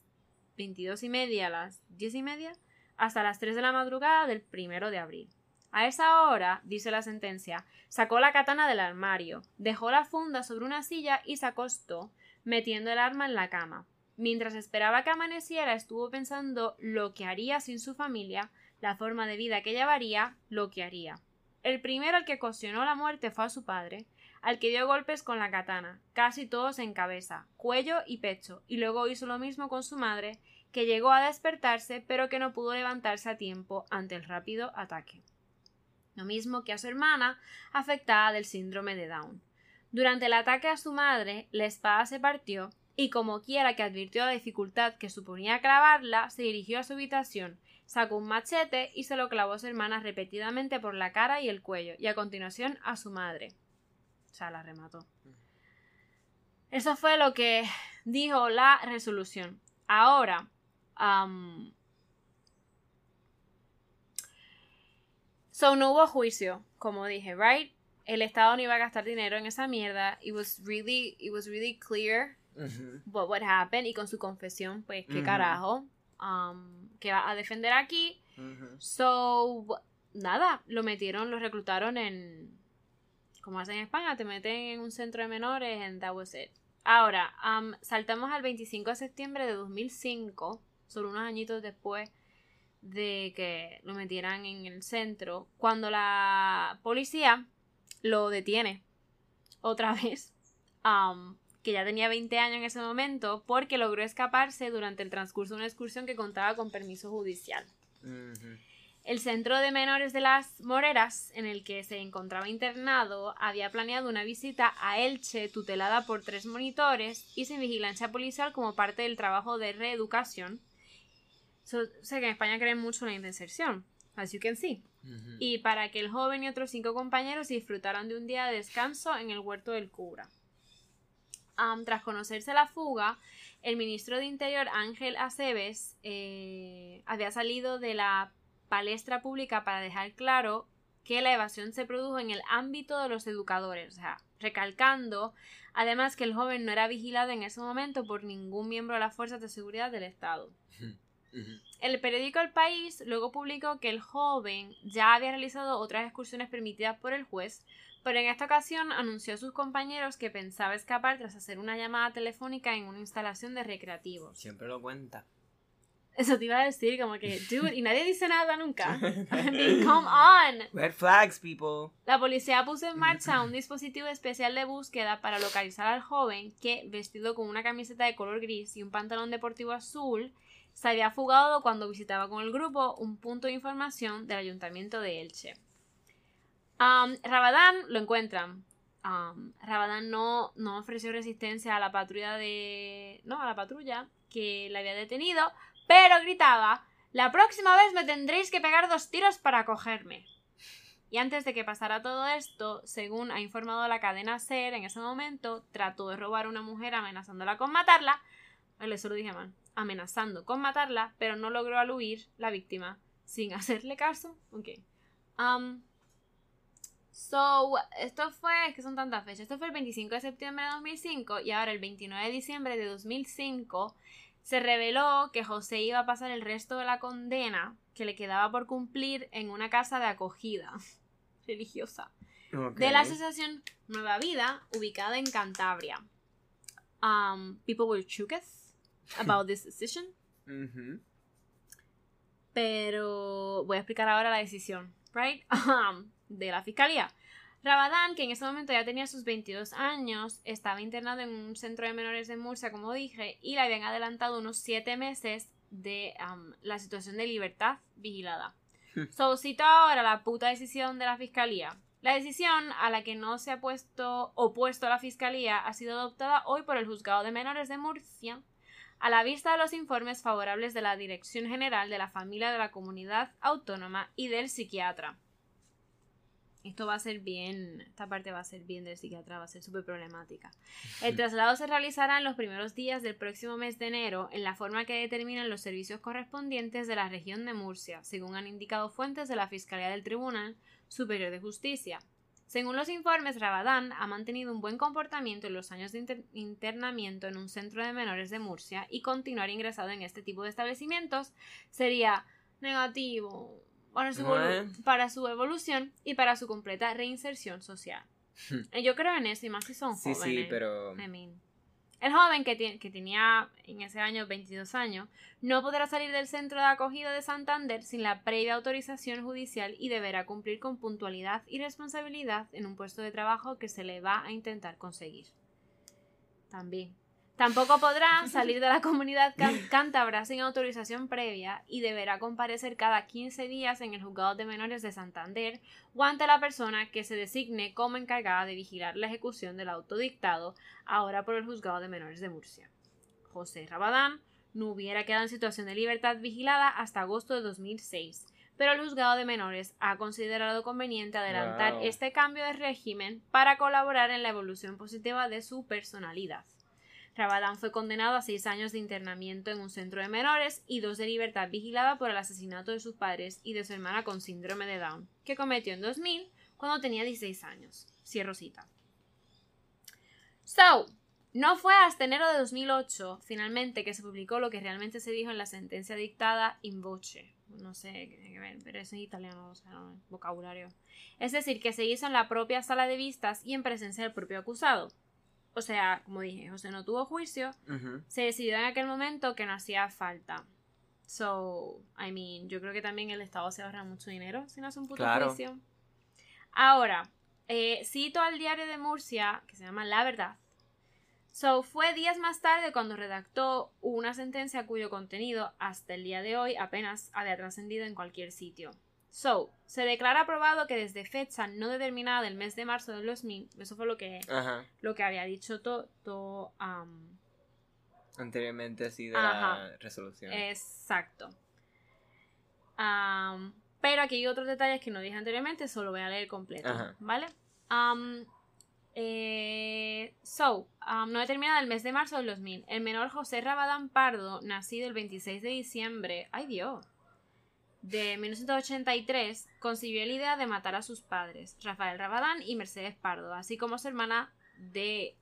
22 y media a las 10 y media hasta las 3 de la madrugada del primero de abril. A esa hora, dice la sentencia, sacó la katana del armario, dejó la funda sobre una silla y se acostó, metiendo el arma en la cama. Mientras esperaba que amaneciera, estuvo pensando lo que haría sin su familia, la forma de vida que llevaría, lo que haría. El primero al que cuestionó la muerte fue a su padre, al que dio golpes con la katana, casi todos en cabeza, cuello y pecho, y luego hizo lo mismo con su madre, que llegó a despertarse pero que no pudo levantarse a tiempo ante el rápido ataque. Lo mismo que a su hermana, afectada del síndrome de Down. Durante el ataque a su madre, la espada se partió y como quiera que advirtió la dificultad que suponía clavarla, se dirigió a su habitación, sacó un machete y se lo clavó a su hermana repetidamente por la cara y el cuello, y a continuación a su madre. O sea, la remató. Eso fue lo que dijo la resolución. Ahora, um, so no hubo juicio, como dije, right? El Estado no iba a gastar dinero en esa mierda. It was really, it was really clear what would happen. Y con su confesión, pues, qué carajo. Um, que va a defender aquí. So, nada, lo metieron, lo reclutaron en. Como hacen en España, te meten en un centro de menores and that was it. Ahora, um, saltamos al 25 de septiembre de 2005, solo unos añitos después de que lo metieran en el centro, cuando la policía lo detiene otra vez, um, que ya tenía 20 años en ese momento, porque logró escaparse durante el transcurso de una excursión que contaba con permiso judicial. El centro de menores de las Moreras, en el que se encontraba internado, había planeado una visita a Elche tutelada por tres monitores y sin vigilancia policial como parte del trabajo de reeducación. Sé que en España creen mucho en la inserción, as you can see. Y para que el joven y otros cinco compañeros disfrutaran de un día de descanso en el huerto del cura. tras conocerse la fuga, el ministro de Interior Ángel Aceves eh, había salido de la palestra pública para dejar claro que la evasión se produjo en el ámbito de los educadores, o sea, recalcando además que el joven no era vigilado en ese momento por ningún miembro de las fuerzas de seguridad del Estado. El periódico El País luego publicó que el joven ya había realizado otras excursiones permitidas por el juez, pero en esta ocasión anunció a sus compañeros que pensaba escapar tras hacer una llamada telefónica en una instalación de recreativos. Siempre lo cuenta. Eso te iba a decir, como que, dude, y nadie dice nada nunca. come on. Red flags, people. La policía puso en marcha un dispositivo especial de búsqueda para localizar al joven que, vestido con una camiseta de color gris y un pantalón deportivo azul, se había fugado cuando visitaba con el grupo un punto de información del ayuntamiento de Elche. Um, Rabadán lo encuentran. Um, Rabadán no, no ofreció resistencia a la patrulla de. No, a la patrulla que la había detenido, pero gritaba La próxima vez me tendréis que pegar dos tiros para cogerme. Y antes de que pasara todo esto, según ha informado la cadena SER en ese momento, trató de robar a una mujer amenazándola con matarla. Eso lo dije mal. Amenazando con matarla, pero no logró al huir la víctima sin hacerle caso. Ok. Um, so, esto fue, es que son tantas fechas. Esto fue el 25 de septiembre de 2005 y ahora el 29 de diciembre de 2005 se reveló que José iba a pasar el resto de la condena que le quedaba por cumplir en una casa de acogida religiosa de la asociación Nueva Vida ubicada en Cantabria. Um, people were about this decision. Pero voy a explicar ahora la decisión, right? Um, de la fiscalía. Rabadán, que en ese momento ya tenía sus 22 años, estaba internado en un centro de menores de Murcia, como dije, y le habían adelantado unos 7 meses de la situación de libertad vigilada. so, cito ahora la puta decisión de la fiscalía. La decisión a la que no se ha puesto opuesto la fiscalía ha sido adoptada hoy por el juzgado de menores de Murcia a la vista de los informes favorables de la Dirección General de la Familia de la Comunidad Autónoma y del psiquiatra. Esto va a ser bien, esta parte va a ser bien del psiquiatra, va a ser súper problemática. El traslado se realizará en los primeros días del próximo mes de enero en la forma que determinan los servicios correspondientes de la región de Murcia, según han indicado fuentes de la Fiscalía del Tribunal Superior de Justicia. Según los informes, Rabadán ha mantenido un buen comportamiento en los años de internamiento en un centro de menores de Murcia y continuar ingresado en este tipo de establecimientos sería negativo para su, para su evolución y para su completa reinserción social. Hmm. Yo creo en eso, y más si son sí, jóvenes. Sí, pero... El joven que, que, tenía en ese año 22 años no podrá salir del centro de acogida de Santander sin la previa autorización judicial y deberá cumplir con puntualidad y responsabilidad en un puesto de trabajo que se le va a intentar conseguir. También. Tampoco podrá salir de la comunidad cántabra sin autorización previa y deberá comparecer cada 15 días en el juzgado de menores de Santander o ante la persona que se designe como encargada de vigilar la ejecución del autodictado ahora por el juzgado de menores de Murcia. José Rabadán, no hubiera quedado en situación de libertad vigilada hasta agosto de 2006, pero el juzgado de menores ha considerado conveniente adelantar Wow. este cambio de régimen para colaborar en la evolución positiva de su personalidad. Rabadán fue condenado a seis años de internamiento en un centro de menores y dos de libertad vigilada por el asesinato de sus padres y de su hermana con síndrome de Down, que cometió en 2000 cuando tenía 16 años. Cierro cita. So, no fue hasta enero de 2008, finalmente, que se publicó lo que realmente se dijo en la sentencia dictada in voce. No sé qué tiene que ver, pero eso es italiano, o sea, vocabulario. Es decir, que se hizo en la propia sala de vistas y en presencia del propio acusado. O sea, como dije, José no tuvo juicio, se decidió en aquel momento que no hacía falta. So, I mean, yo creo que también el Estado se ahorra mucho dinero si no hace un puto Claro. juicio. Ahora, eh, cito al diario de Murcia, que se llama La Verdad. So, fue días más tarde cuando redactó una sentencia cuyo contenido hasta el día de hoy apenas había trascendido en cualquier sitio. So, se declara aprobado que desde fecha no determinada del mes de marzo del 2000, eso fue lo que, Ajá. lo que había dicho Toto, um, Anteriormente así de Ajá. la resolución. Exacto. Pero aquí hay otros detalles que no dije anteriormente, solo voy a leer completo. Ajá. ¿Vale? Eh, so, am, no determinada el mes de marzo del 2000. El menor José Rabadán Pardo, nacido el 26 de diciembre. ¡Ay Dios! De 1983, concibió la idea de matar a sus padres, Rafael Rabadán y Mercedes Pardo, así como su hermana de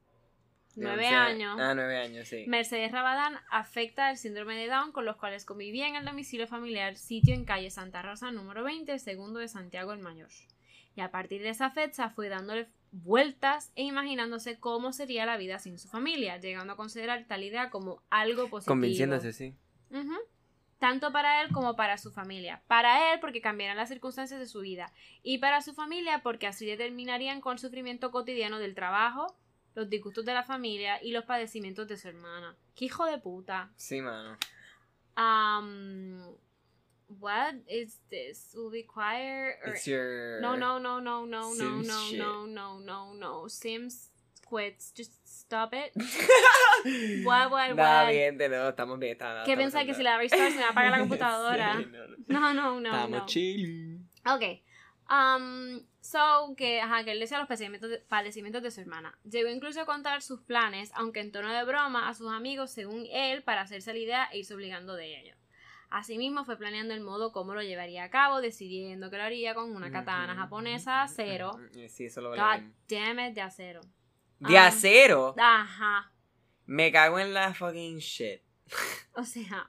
De 9 once- años. Ah, nueve años, sí. Mercedes Rabadán afecta el síndrome de Down con los cuales convivía en el domicilio familiar, sitio en calle Santa Rosa número 20, segundo de Santiago el Mayor. Y a partir de esa fecha fue dándole vueltas e imaginándose cómo sería la vida sin su familia, llegando a considerar tal idea como algo positivo. Convenciéndose, sí. Ujú. Tanto para él como para su familia. Para él porque cambiarían las circunstancias de su vida. Y para su familia porque así determinarían con el sufrimiento cotidiano del trabajo, los disgustos de la familia y los padecimientos de su hermana. ¡Qué hijo de puta! Sí, mano. Um, what is this? Will require... or- It's your... No, no, no, no, no, no, no, shit. no, no, no, no. Sims quits. Just stop it. What, what, Nada what? bien, de nuevo, estamos bien. Está, ¿Qué pensás que si da restart se me apaga la computadora? Sí, no, no. No, Estamos no. chilling. Ok. Um, so, que, ajá, que él decía los padecimientos de, padecimientos de su hermana. Llegó incluso a contar sus planes, aunque en tono de broma, a sus amigos, según él, para hacerse la idea e irse obligando de ello. Asimismo, fue planeando el modo cómo lo llevaría a cabo, decidiendo que lo haría con una katana japonesa de acero. Sí, eso lo God damn it, de acero. ¿De Ah. acero? Ajá. Me cago en la fucking shit. O sea,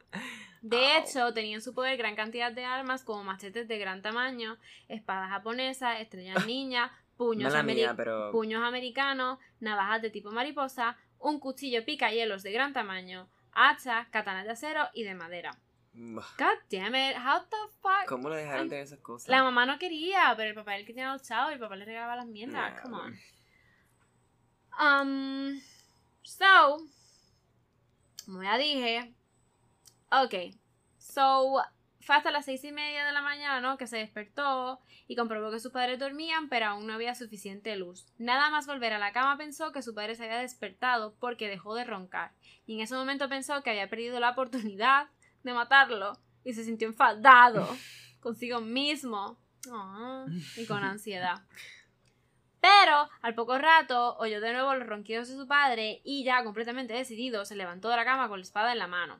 de hecho, tenía en su poder gran cantidad de armas como machetes de gran tamaño, espadas japonesas, estrellas ninja, puños, Mala ameri- mía, pero... puños americanos, navajas de tipo mariposa, un cuchillo picahielos de gran tamaño, hachas, katanas de acero y de madera. God damn it, how the fuck? ¿Cómo lo dejaron tener esas cosas? La mamá no quería, pero el papá era el que tenía los chavos y el papá le regalaba las mierdas. Come on. Um, so, como ya dije, ok, so, fue hasta las seis y media de la mañana ¿no? que se despertó y comprobó que sus padres dormían, pero aún no había suficiente luz. Nada más volver a la cama pensó que su padre se había despertado porque dejó de roncar, y en ese momento pensó que había perdido la oportunidad de matarlo y se sintió enfadado consigo mismo Ah, y con ansiedad. Pero al poco rato oyó de nuevo los ronquidos de su padre y ya completamente decidido se levantó de la cama con la espada en la mano.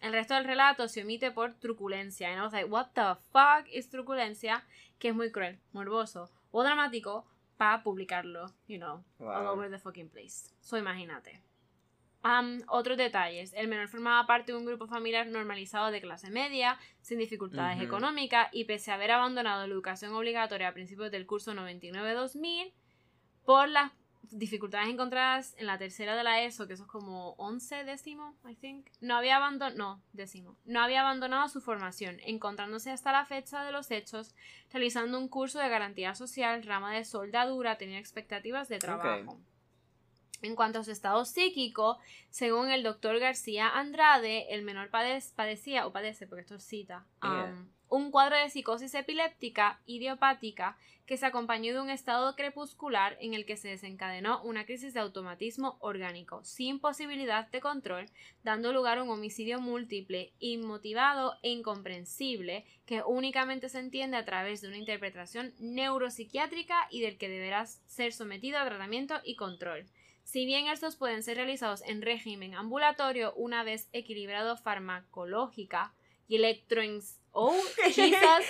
El resto del relato se omite por truculencia. And I was like, what the fuck is truculencia? Que es muy cruel, morboso o dramático para publicarlo, you know, all over the fucking place. So imagínate. Am, otros detalles. El menor formaba parte de un grupo familiar normalizado de clase media, sin dificultades económicas, y pese a haber abandonado la educación obligatoria a principios del curso 99-2000, por las dificultades encontradas en la tercera de la ESO, que eso es como 11 décimo, I think, no había abandonado, no, décimo, no había abandonado su formación, encontrándose hasta la fecha de los hechos, realizando un curso de garantía social, rama de soldadura, tenía expectativas de trabajo. En cuanto a su estado psíquico, según el doctor García Andrade, el menor padec- padecía, o padece, porque esto es cita, Yeah. um, un cuadro de psicosis epiléptica idiopática que se acompañó de un estado crepuscular en el que se desencadenó una crisis de automatismo orgánico, sin posibilidad de control, dando lugar a un homicidio múltiple, inmotivado e incomprensible, que únicamente se entiende a través de una interpretación neuropsiquiátrica y del que deberá ser sometido a tratamiento y control. Si bien estos pueden ser realizados en régimen ambulatorio una vez equilibrado farmacológica y Oh, Jesus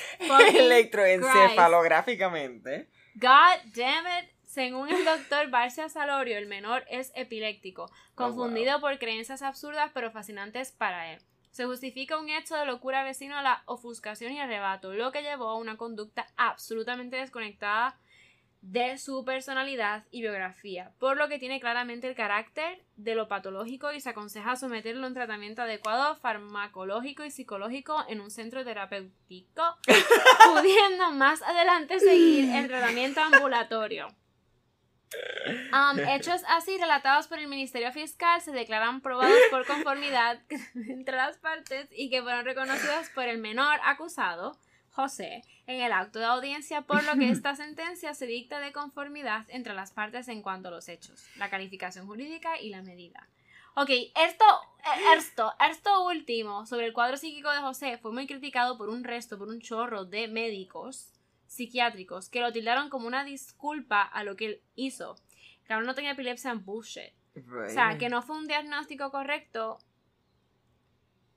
Electroencefalográficamente. God damn it. Según el doctor Barcia Salorio, el menor es epiléptico, Oh, confundido por creencias absurdas pero fascinantes para él. Se justifica un hecho de locura vecino a la ofuscación y arrebato, lo que llevó a una conducta absolutamente desconectada de su personalidad y biografía, por lo que tiene claramente el carácter de lo patológico y se aconseja someterlo a un tratamiento adecuado farmacológico y psicológico en un centro terapéutico, pudiendo más adelante seguir el tratamiento ambulatorio. Um, hechos así relatados por el Ministerio Fiscal se declaran probados por conformidad entre las partes y que fueron reconocidos por el menor acusado, José, en el acto de audiencia, por lo que esta sentencia se dicta de conformidad entre las partes en cuanto a los hechos, la calificación jurídica y la medida. Ok, esto, eh, esto, esto último sobre el cuadro psíquico de José fue muy criticado por un resto, por un chorro de médicos psiquiátricos que lo tildaron como una disculpa a lo que él hizo. Que no tenía epilepsia en bullshit. O sea, que no fue un diagnóstico correcto.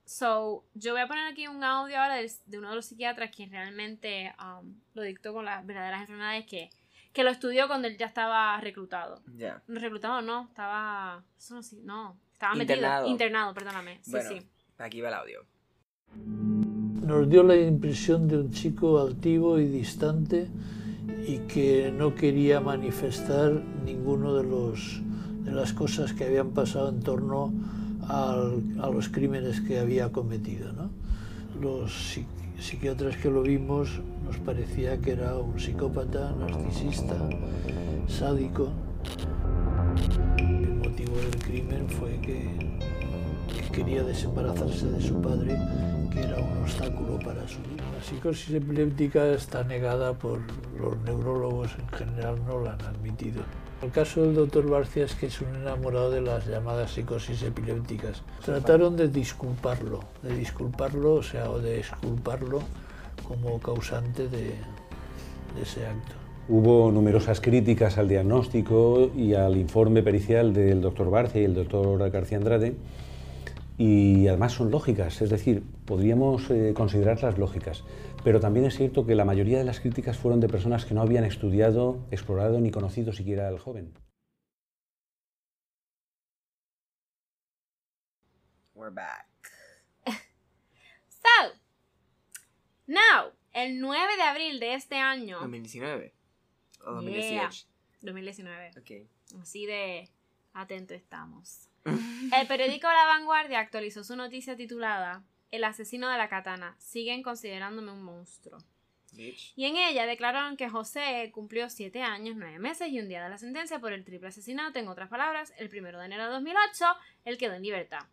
So, yo voy a poner aquí un audio ahora de, de uno de los psiquiatras que realmente um, lo dictó con las verdaderas enfermedades que, que lo estudió cuando él ya estaba reclutado. Ya. Reclutado no, estaba. Eso no, sí, no. Estaba Internado. metido. Internado, perdóname. Sí, Bueno, sí. aquí va el audio. Nos dio la impresión de un chico altivo y distante y que no quería manifestar ninguno de, los, de las cosas que habían pasado en torno a los crímenes que había cometido. ¿no? Los psi- psiquiatras que lo vimos nos parecía que era un psicópata, narcisista, sádico. El motivo del crimen fue que quería desembarazarse de su padre, que era un obstáculo para su vida. La psicosis epiléptica está negada por los neurólogos en general, no la han admitido. El caso del doctor Barcia es que es un enamorado de las llamadas psicosis epilépticas. Trataron de disculparlo, de disculparlo, o sea, o de exculparlo como causante de, de ese acto. Hubo numerosas críticas al diagnóstico y al informe pericial del doctor Barcia y el doctor García Andrade, y además son lógicas, es decir, podríamos eh, considerarlas lógicas, pero también es cierto que la mayoría de las críticas fueron de personas que no habían estudiado, explorado ni conocido siquiera al joven. We're back. So, now, el 9 de abril de este año, 2019. O Yeah. 2018. 2019, Ok. así de atento estamos. El periódico La Vanguardia actualizó su noticia titulada El asesino de la katana. Siguen considerándome un monstruo. Bitch. Y en ella declararon que José cumplió 7 años, 9 meses y un día de la sentencia por el triple asesinato. En otras palabras, el 1 de enero de 2008, él quedó en libertad.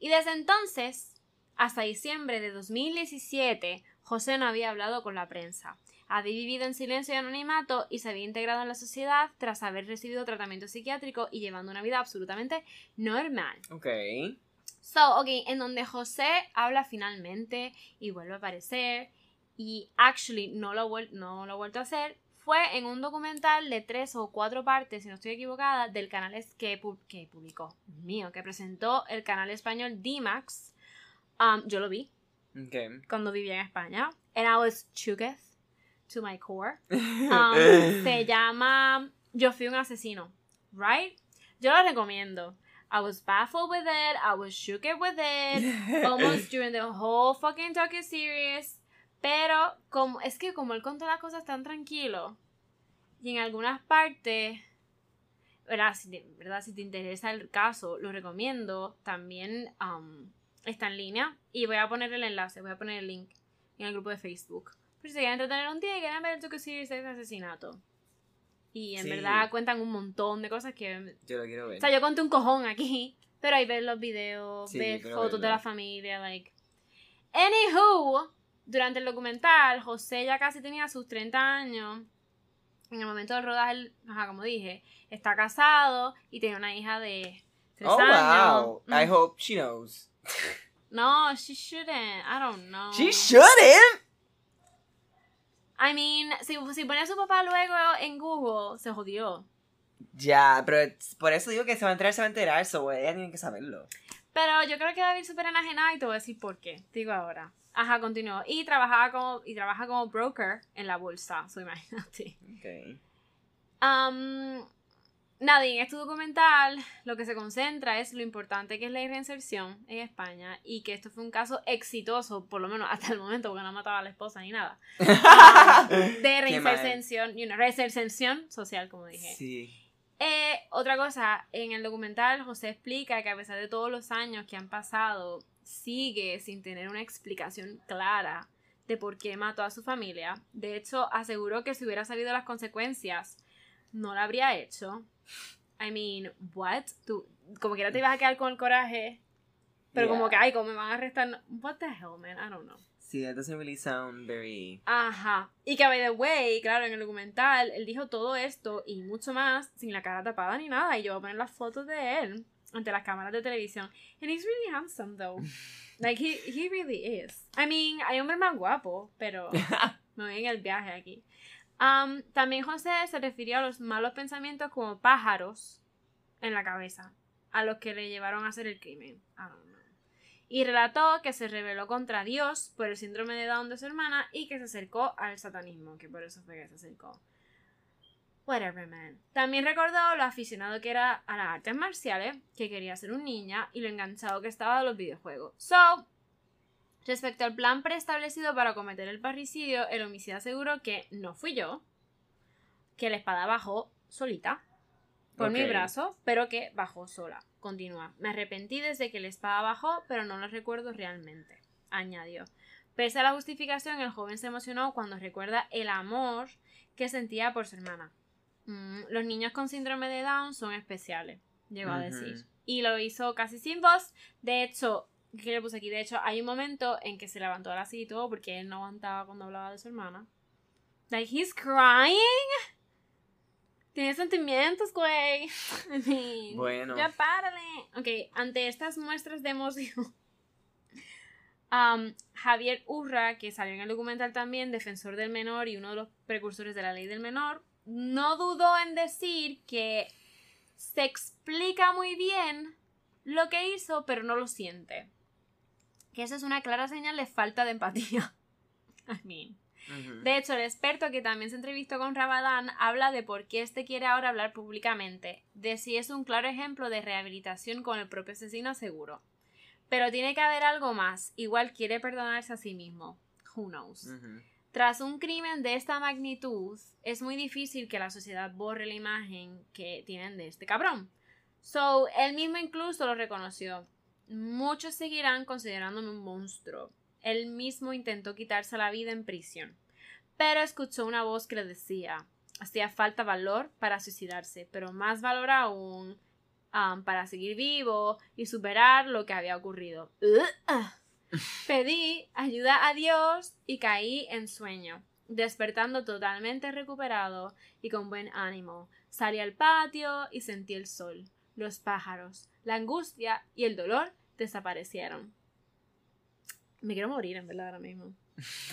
Y desde entonces, hasta diciembre de 2017, José no había hablado con la prensa. Había vivido en silencio y anonimato y se había integrado en la sociedad tras haber recibido tratamiento psiquiátrico y llevando una vida absolutamente normal. Ok. So, ok, en donde José habla finalmente y vuelve a aparecer y actually no lo, no lo ha vuelto a hacer, fue en un documental de tres o cuatro partes, si no estoy equivocada, del canal es- que, pu- que publicó, mío, que presentó el canal español D-Max. Um, yo lo vi cuando vivía en España. And I was shooketh to my core. Um, se llama Yo fui un asesino, right? Yo lo recomiendo. I was baffled with it, I was shook with it, almost during the whole fucking docu series. Pero como es que como él contó las cosas tan tranquilo y en algunas partes, ¿verdad? Si te, ¿verdad? Si te interesa el caso, lo recomiendo. También um, está en línea y voy a poner el enlace, voy a poner el link en el grupo de Facebook. Pero si quieren entretener un día y quieren ver el docu series de ese asesinato. Y en Sí. verdad cuentan un montón de cosas que Yo lo quiero ver. o sea, yo conté un cojón aquí, pero ahí ves los videos, Sí, ves fotos de la familia, like. Anywho, durante el documental, José ya casi tenía sus 30 años. En el momento del rodaje, ajá, como dije, está casado y tiene una hija de 3 Oh, años. wow. I Mm. hope she knows. No, she shouldn't. I don't know. She shouldn't. I mean, si, si pone a su papá luego en Google, se jodió. Ya, pero por eso digo que se va a enterar, se va a enterar, so ella tiene que saberlo. Pero yo creo que David súper enajenado y te voy a decir por qué. Te digo ahora. Ajá, continuó. Y trabajaba como, y trabaja como broker en la bolsa. So imagínate. Okay. Um, nada, y en este documental lo que se concentra es lo importante que es la reinserción en España y que esto fue un caso exitoso, por lo menos hasta el momento, porque no mataba a la esposa ni nada. De reinserción, you know, reinserción social, como dije. Sí. Eh, otra cosa, en el documental José explica que a pesar de todos los años que han pasado, sigue sin tener una explicación clara de por qué mató a su familia. De hecho, aseguró que si hubiera sabido las consecuencias, no lo habría hecho. I mean, what? Tú, como quiera te ibas a quedar con el coraje, pero como Yeah. que, ay, como me van a arrestar. What the hell, man? I don't know. Sí, that doesn't really sound very... Ajá. Y que, by the way, claro, en el documental, él dijo todo esto y mucho más sin la cara tapada ni nada. Y yo voy a poner las fotos de él ante las cámaras de televisión. And he's really handsome, though. Like, he, he really is. I mean, hay hombres más guapos, pero me voy en el viaje aquí. Um, también José se refirió a los malos pensamientos como pájaros en la cabeza, a los que le llevaron a hacer el crimen. Know. Y relató que se rebeló contra Dios por el síndrome de Down de su hermana y que se acercó al satanismo, que por eso fue que se acercó. Whatever, man. También recordó lo aficionado que era a las artes marciales, que quería ser un ninja y lo enganchado que estaba a los videojuegos. So, respecto al plan preestablecido para cometer el parricidio, el homicida aseguró que no fui yo, que la espada bajó solita por mi brazo, pero que bajó sola. Continúa. Me arrepentí desde que la espada bajó, pero no lo recuerdo realmente. Añadió. Pese a la justificación, el joven se emocionó cuando recuerda el amor que sentía por su hermana. Mm, los niños con síndrome de Down son especiales, llegó a decir. Y lo hizo casi sin voz. De hecho, ¿qué le puse aquí? De hecho, hay un momento en que se levantó de la silla y todo porque él no aguantaba cuando hablaba de su hermana. Like, he's crying. Tiene sentimientos, güey. I mean, Bueno. Ya párale. Ok, ante estas muestras de emoción. um, Javier Urra, que salió en el documental también, defensor del menor y uno de los precursores de la ley del menor, no dudó en decir que se explica muy bien lo que hizo, pero no lo siente. Que eso es una clara señal de falta de empatía. I mean. De hecho, el experto que también se entrevistó con Rabadán habla de por qué este quiere ahora hablar públicamente, de si es un claro ejemplo de rehabilitación con el propio asesino seguro. Pero tiene que haber algo más, igual quiere perdonarse a sí mismo. Who knows? Tras un crimen de esta magnitud, es muy difícil que la sociedad borre la imagen que tienen de este cabrón. So, él mismo incluso lo reconoció. Muchos seguirán considerándome un monstruo. Él mismo intentó quitarse la vida en prisión. Pero escuchó una voz que le decía, hacía falta valor para suicidarse, pero más valor aún um, para seguir vivo y superar lo que había ocurrido. Pedí ayuda a Dios y caí en sueño, despertando totalmente recuperado y con buen ánimo. Salí al patio y sentí el sol, los pájaros, la angustia y el dolor desaparecieron. Me quiero morir, en verdad, ahora mismo.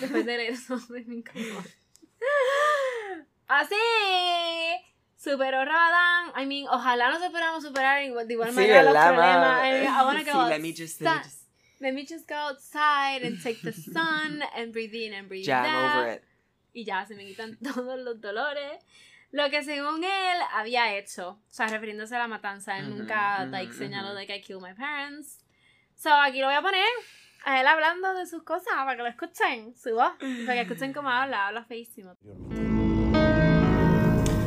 Después de leer eso, me. Así superó Rabadán. I mean, ojalá nos esperamos superar igual- de igual Sí, manera los ¿verdad, problemas. ma? I, mean, I wanna Sí, let me just- let me just- Let me just go outside and take the sun and breathe in and breathe out. over it. Y ya se me quitan todos los dolores. Lo que según él había hecho. O sea, refiriéndose a la matanza. Él Ujú, nunca ujú, like, señaló ujú. de que I killed my parents. So, aquí lo voy a poner. A él hablando de sus cosas para que lo escuchen. Su voz. Para que escuchen cómo habla. Habla feísimo.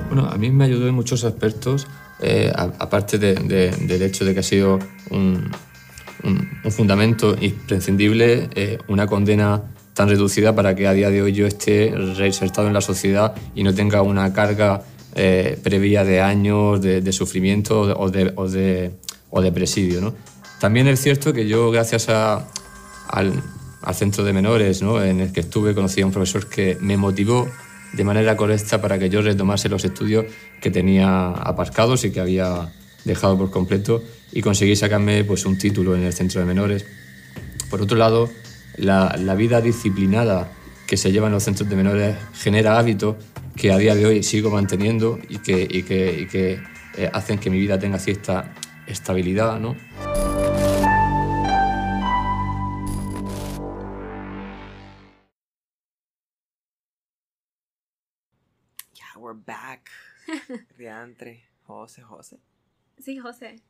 Bueno, a mí me ayudó en muchos aspectos, eh, aparte de- de- del hecho de que ha sido un, un- un fundamento imprescindible, eh, una condena tan reducida para que a día de hoy yo esté reinsertado en la sociedad y no tenga una carga eh, previa de años de, de sufrimiento o de, o de- o de presidio. ¿no? También es cierto que yo, gracias a, al, al centro de menores ¿no? en el que estuve, conocí a un profesor que me motivó de manera correcta para que yo retomase los estudios que tenía aparcados y que había dejado por completo y conseguí sacarme pues, un título en el centro de menores. Por otro lado, la, la vida disciplinada que se lleva en los centros de menores genera hábitos que a día de hoy sigo manteniendo y que, y que, y que eh, hacen que mi vida tenga cierta estabilidad, ¿no? We're back. José, José. Sí, José.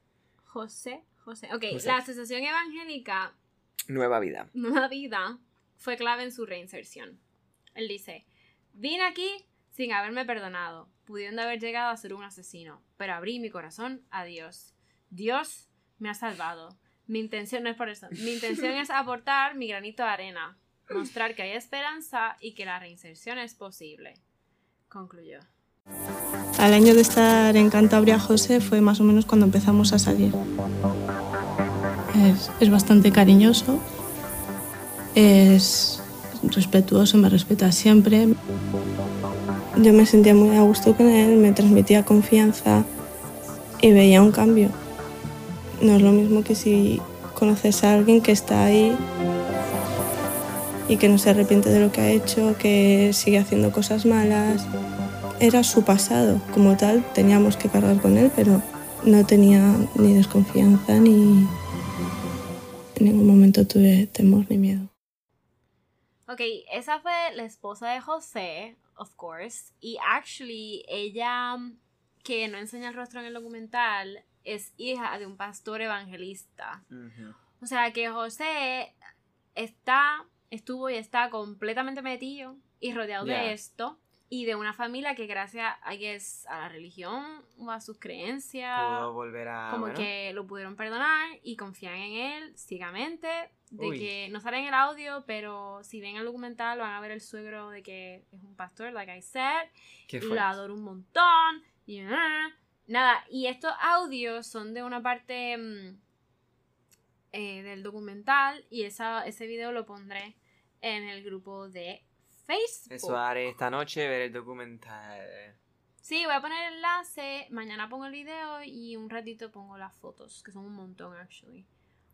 José, José. Ok, José. la asociación evangélica Nueva vida. Nueva Vida fue clave en su reinserción. Él dice, vine aquí sin haberme perdonado, pudiendo haber llegado a ser un asesino, pero abrí mi corazón a Dios. Dios me ha salvado. Mi intención no es por eso. Mi intención es aportar mi granito de arena, mostrar que hay esperanza y que la reinserción es posible. Concluyó. Al año de estar en Cantabria, José, fue más o menos cuando empezamos a salir. Es, es bastante cariñoso, es respetuoso, me respeta siempre. Yo me sentía muy a gusto con él, me transmitía confianza y veía un cambio. No es lo mismo que si conoces a alguien que está ahí y que no se arrepiente de lo que ha hecho, que sigue haciendo cosas malas era su pasado. Como tal, teníamos que cargar con él, pero no tenía ni desconfianza ni en ningún momento tuve temor ni miedo. Ok, esa fue la esposa de José, of course, y actually ella, que no enseña el rostro en el documental, es hija de un pastor evangelista. O sea que José está, estuvo y está completamente metido y rodeado Yeah. de esto. Y de una familia que gracias guess, a la religión o a sus creencias, Puedo volver a. como bueno, que lo pudieron perdonar y confían en él ciegamente. De Uy. que no sale en el audio, pero si ven el documental van a ver el suegro de que es un pastor, like I said. ¿Qué Y lo adoro un montón. Y ah, nada, y estos audios son de una parte mm, eh, del documental y esa, ese video lo pondré en el grupo de Facebook. Eso haré esta noche, ver el documental. Sí, voy a poner el enlace, mañana pongo el video y un ratito pongo las fotos, que son un montón actually.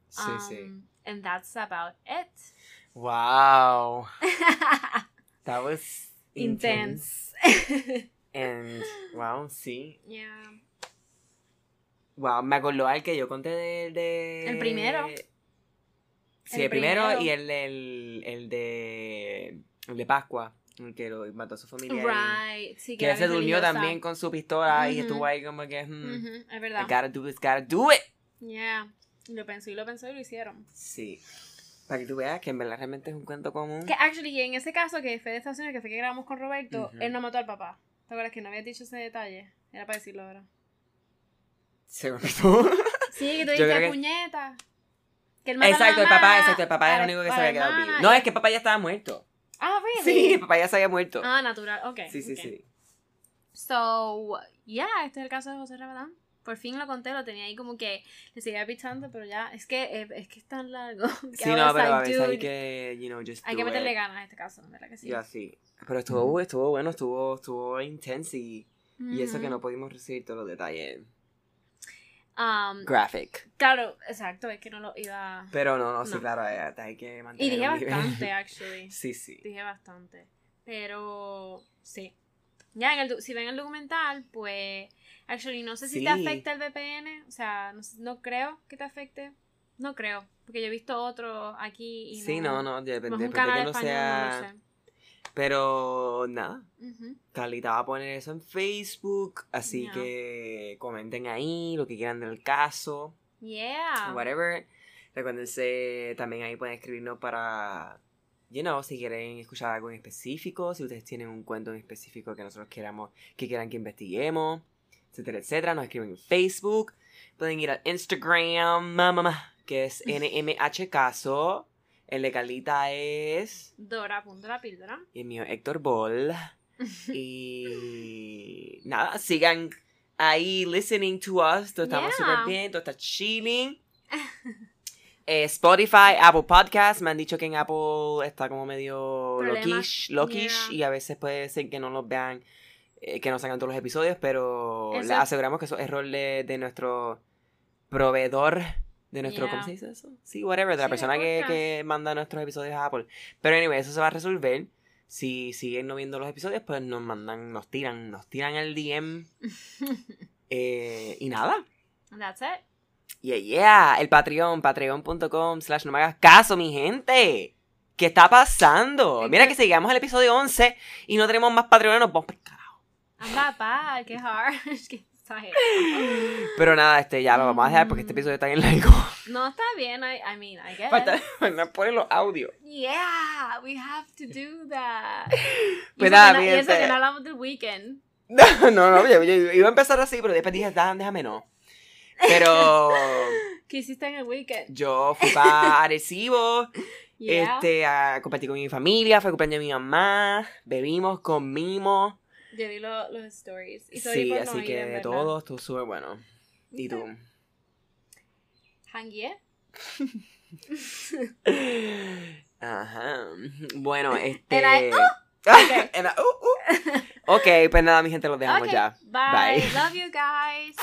Sí, sí. Um, And that's about it. Wow. That was intense. Intense. And, wow, sí. yeah. Wow, me acordó al que yo conté de... de- El primero. Sí, el, El primero, primero. y el, el, el de... El de Pascua, el que lo mató a su familia. Right. Sí, Que él se durmió religiosa. también con su pistola y estuvo ahí como que... hmm, es I verdad. gotta do this, gotta do it. Yeah. Lo pensó y lo pensó y lo hicieron. Sí. Para que tú veas que en verdad realmente es un cuento común. Que actually, en ese caso que fue de Estados Unidos, que fue que grabamos con Roberto, él no mató al papá. ¿Te acuerdas que no habías dicho ese detalle? Era para decirlo ahora. Según tú. Sí, que tú dijiste que- puñeta. Que Exacto, el papá, exacto, el papá era el único que se había quedado vivo. No, es que el papá ya estaba muerto. Ah, really? Sí, el papá ya se había muerto. Ah, natural, ok. sí, sí, ok. sí. So, yeah, este es el caso de José Rabadán. Por fin lo conté, lo tenía ahí como que le seguía pichando, pero ya, es que eh, es que es tan largo. que Sí, no, pero a veces hay que, you know, just hay do que meterle it. ganas a este caso, ¿verdad que sí? Y así. Pero estuvo, estuvo bueno, estuvo, estuvo intense y, y eso que no pudimos recibir todos los detalles. Um, Graphic. claro, exacto, es que no lo iba... Pero no, no, sí, No. claro, hay, hay que Y mantener dije un nivel. bastante, actually. Sí, sí. Dije bastante. Pero sí. Ya, en el, si ven el documental, pues. Actually, no sé si Sí. te afecta el VPN. O sea, no, no creo que te afecte. No creo. Porque yo he visto otro aquí y Sí, no, no, depende, un depende que no español, sea... no Pero nada. Carlita va a poner eso en Facebook, así que comenten ahí lo que quieran del caso, Yeah. whatever. Recuérdense, también ahí pueden escribirnos para, you know, si quieren escuchar algo en específico, si ustedes tienen un cuento en específico que nosotros queramos, que quieran que investiguemos, etcétera, etcétera. Nos escriben en Facebook, pueden ir al Instagram, mamá, que es NMH Caso. El de Carlita es... Dora, punto la píldora. Y el mío, Héctor Ball. y nada, sigan ahí listening to us. Todo estamos Yeah. súper bien, todo está chilling. Eh, Spotify, Apple Podcasts, me han dicho que en Apple está como medio loquish, loquish Yeah. y a veces puede ser que no los vean, eh, que no salgan todos los episodios, pero les es- aseguramos que eso es error de, de nuestro proveedor, de nuestro, ¿cómo se dice eso? Sí, whatever, de la Sí, persona que, que manda nuestros episodios a Apple. Pero anyway, eso se va a resolver. Si siguen no viendo los episodios, pues nos mandan, nos tiran, nos tiran el DM. Eh, y nada. That's it. Yeah, yeah. El Patreon, patreon.com slash no me hagas caso, mi gente. ¿Qué está pasando? Mira que- llegamos al episodio 11 y no tenemos más Patreon, nos vamos por el carajo. Qué hard. Que. Pero nada, este, ya lo vamos a dejar porque este episodio está bien largo. No está bien, I, I mean, I guess. Falta poner los audios. Yeah, we have to do that. Y Pues eso nada, que y eso fíjense. que no hablamos del weekend. No, no, no, yo, yo iba a empezar así, pero después dije, "Dan, déjame no. Pero ¿Qué hiciste en el weekend? yo fui para Arecibo, Yeah. este, a compartir con mi familia, fue cumpleaños de mi mamá, bebimos, comimos. Yo vi lo- los stories. Y Sí, no así ir, que de verdad. todo estuvo súper bueno. ¿Y tú? Hangué. Ajá. Bueno, este. And I- uh, uh. ok, pues nada, mi gente, los dejamos Okay, ya. Bye. Bye. Love you guys.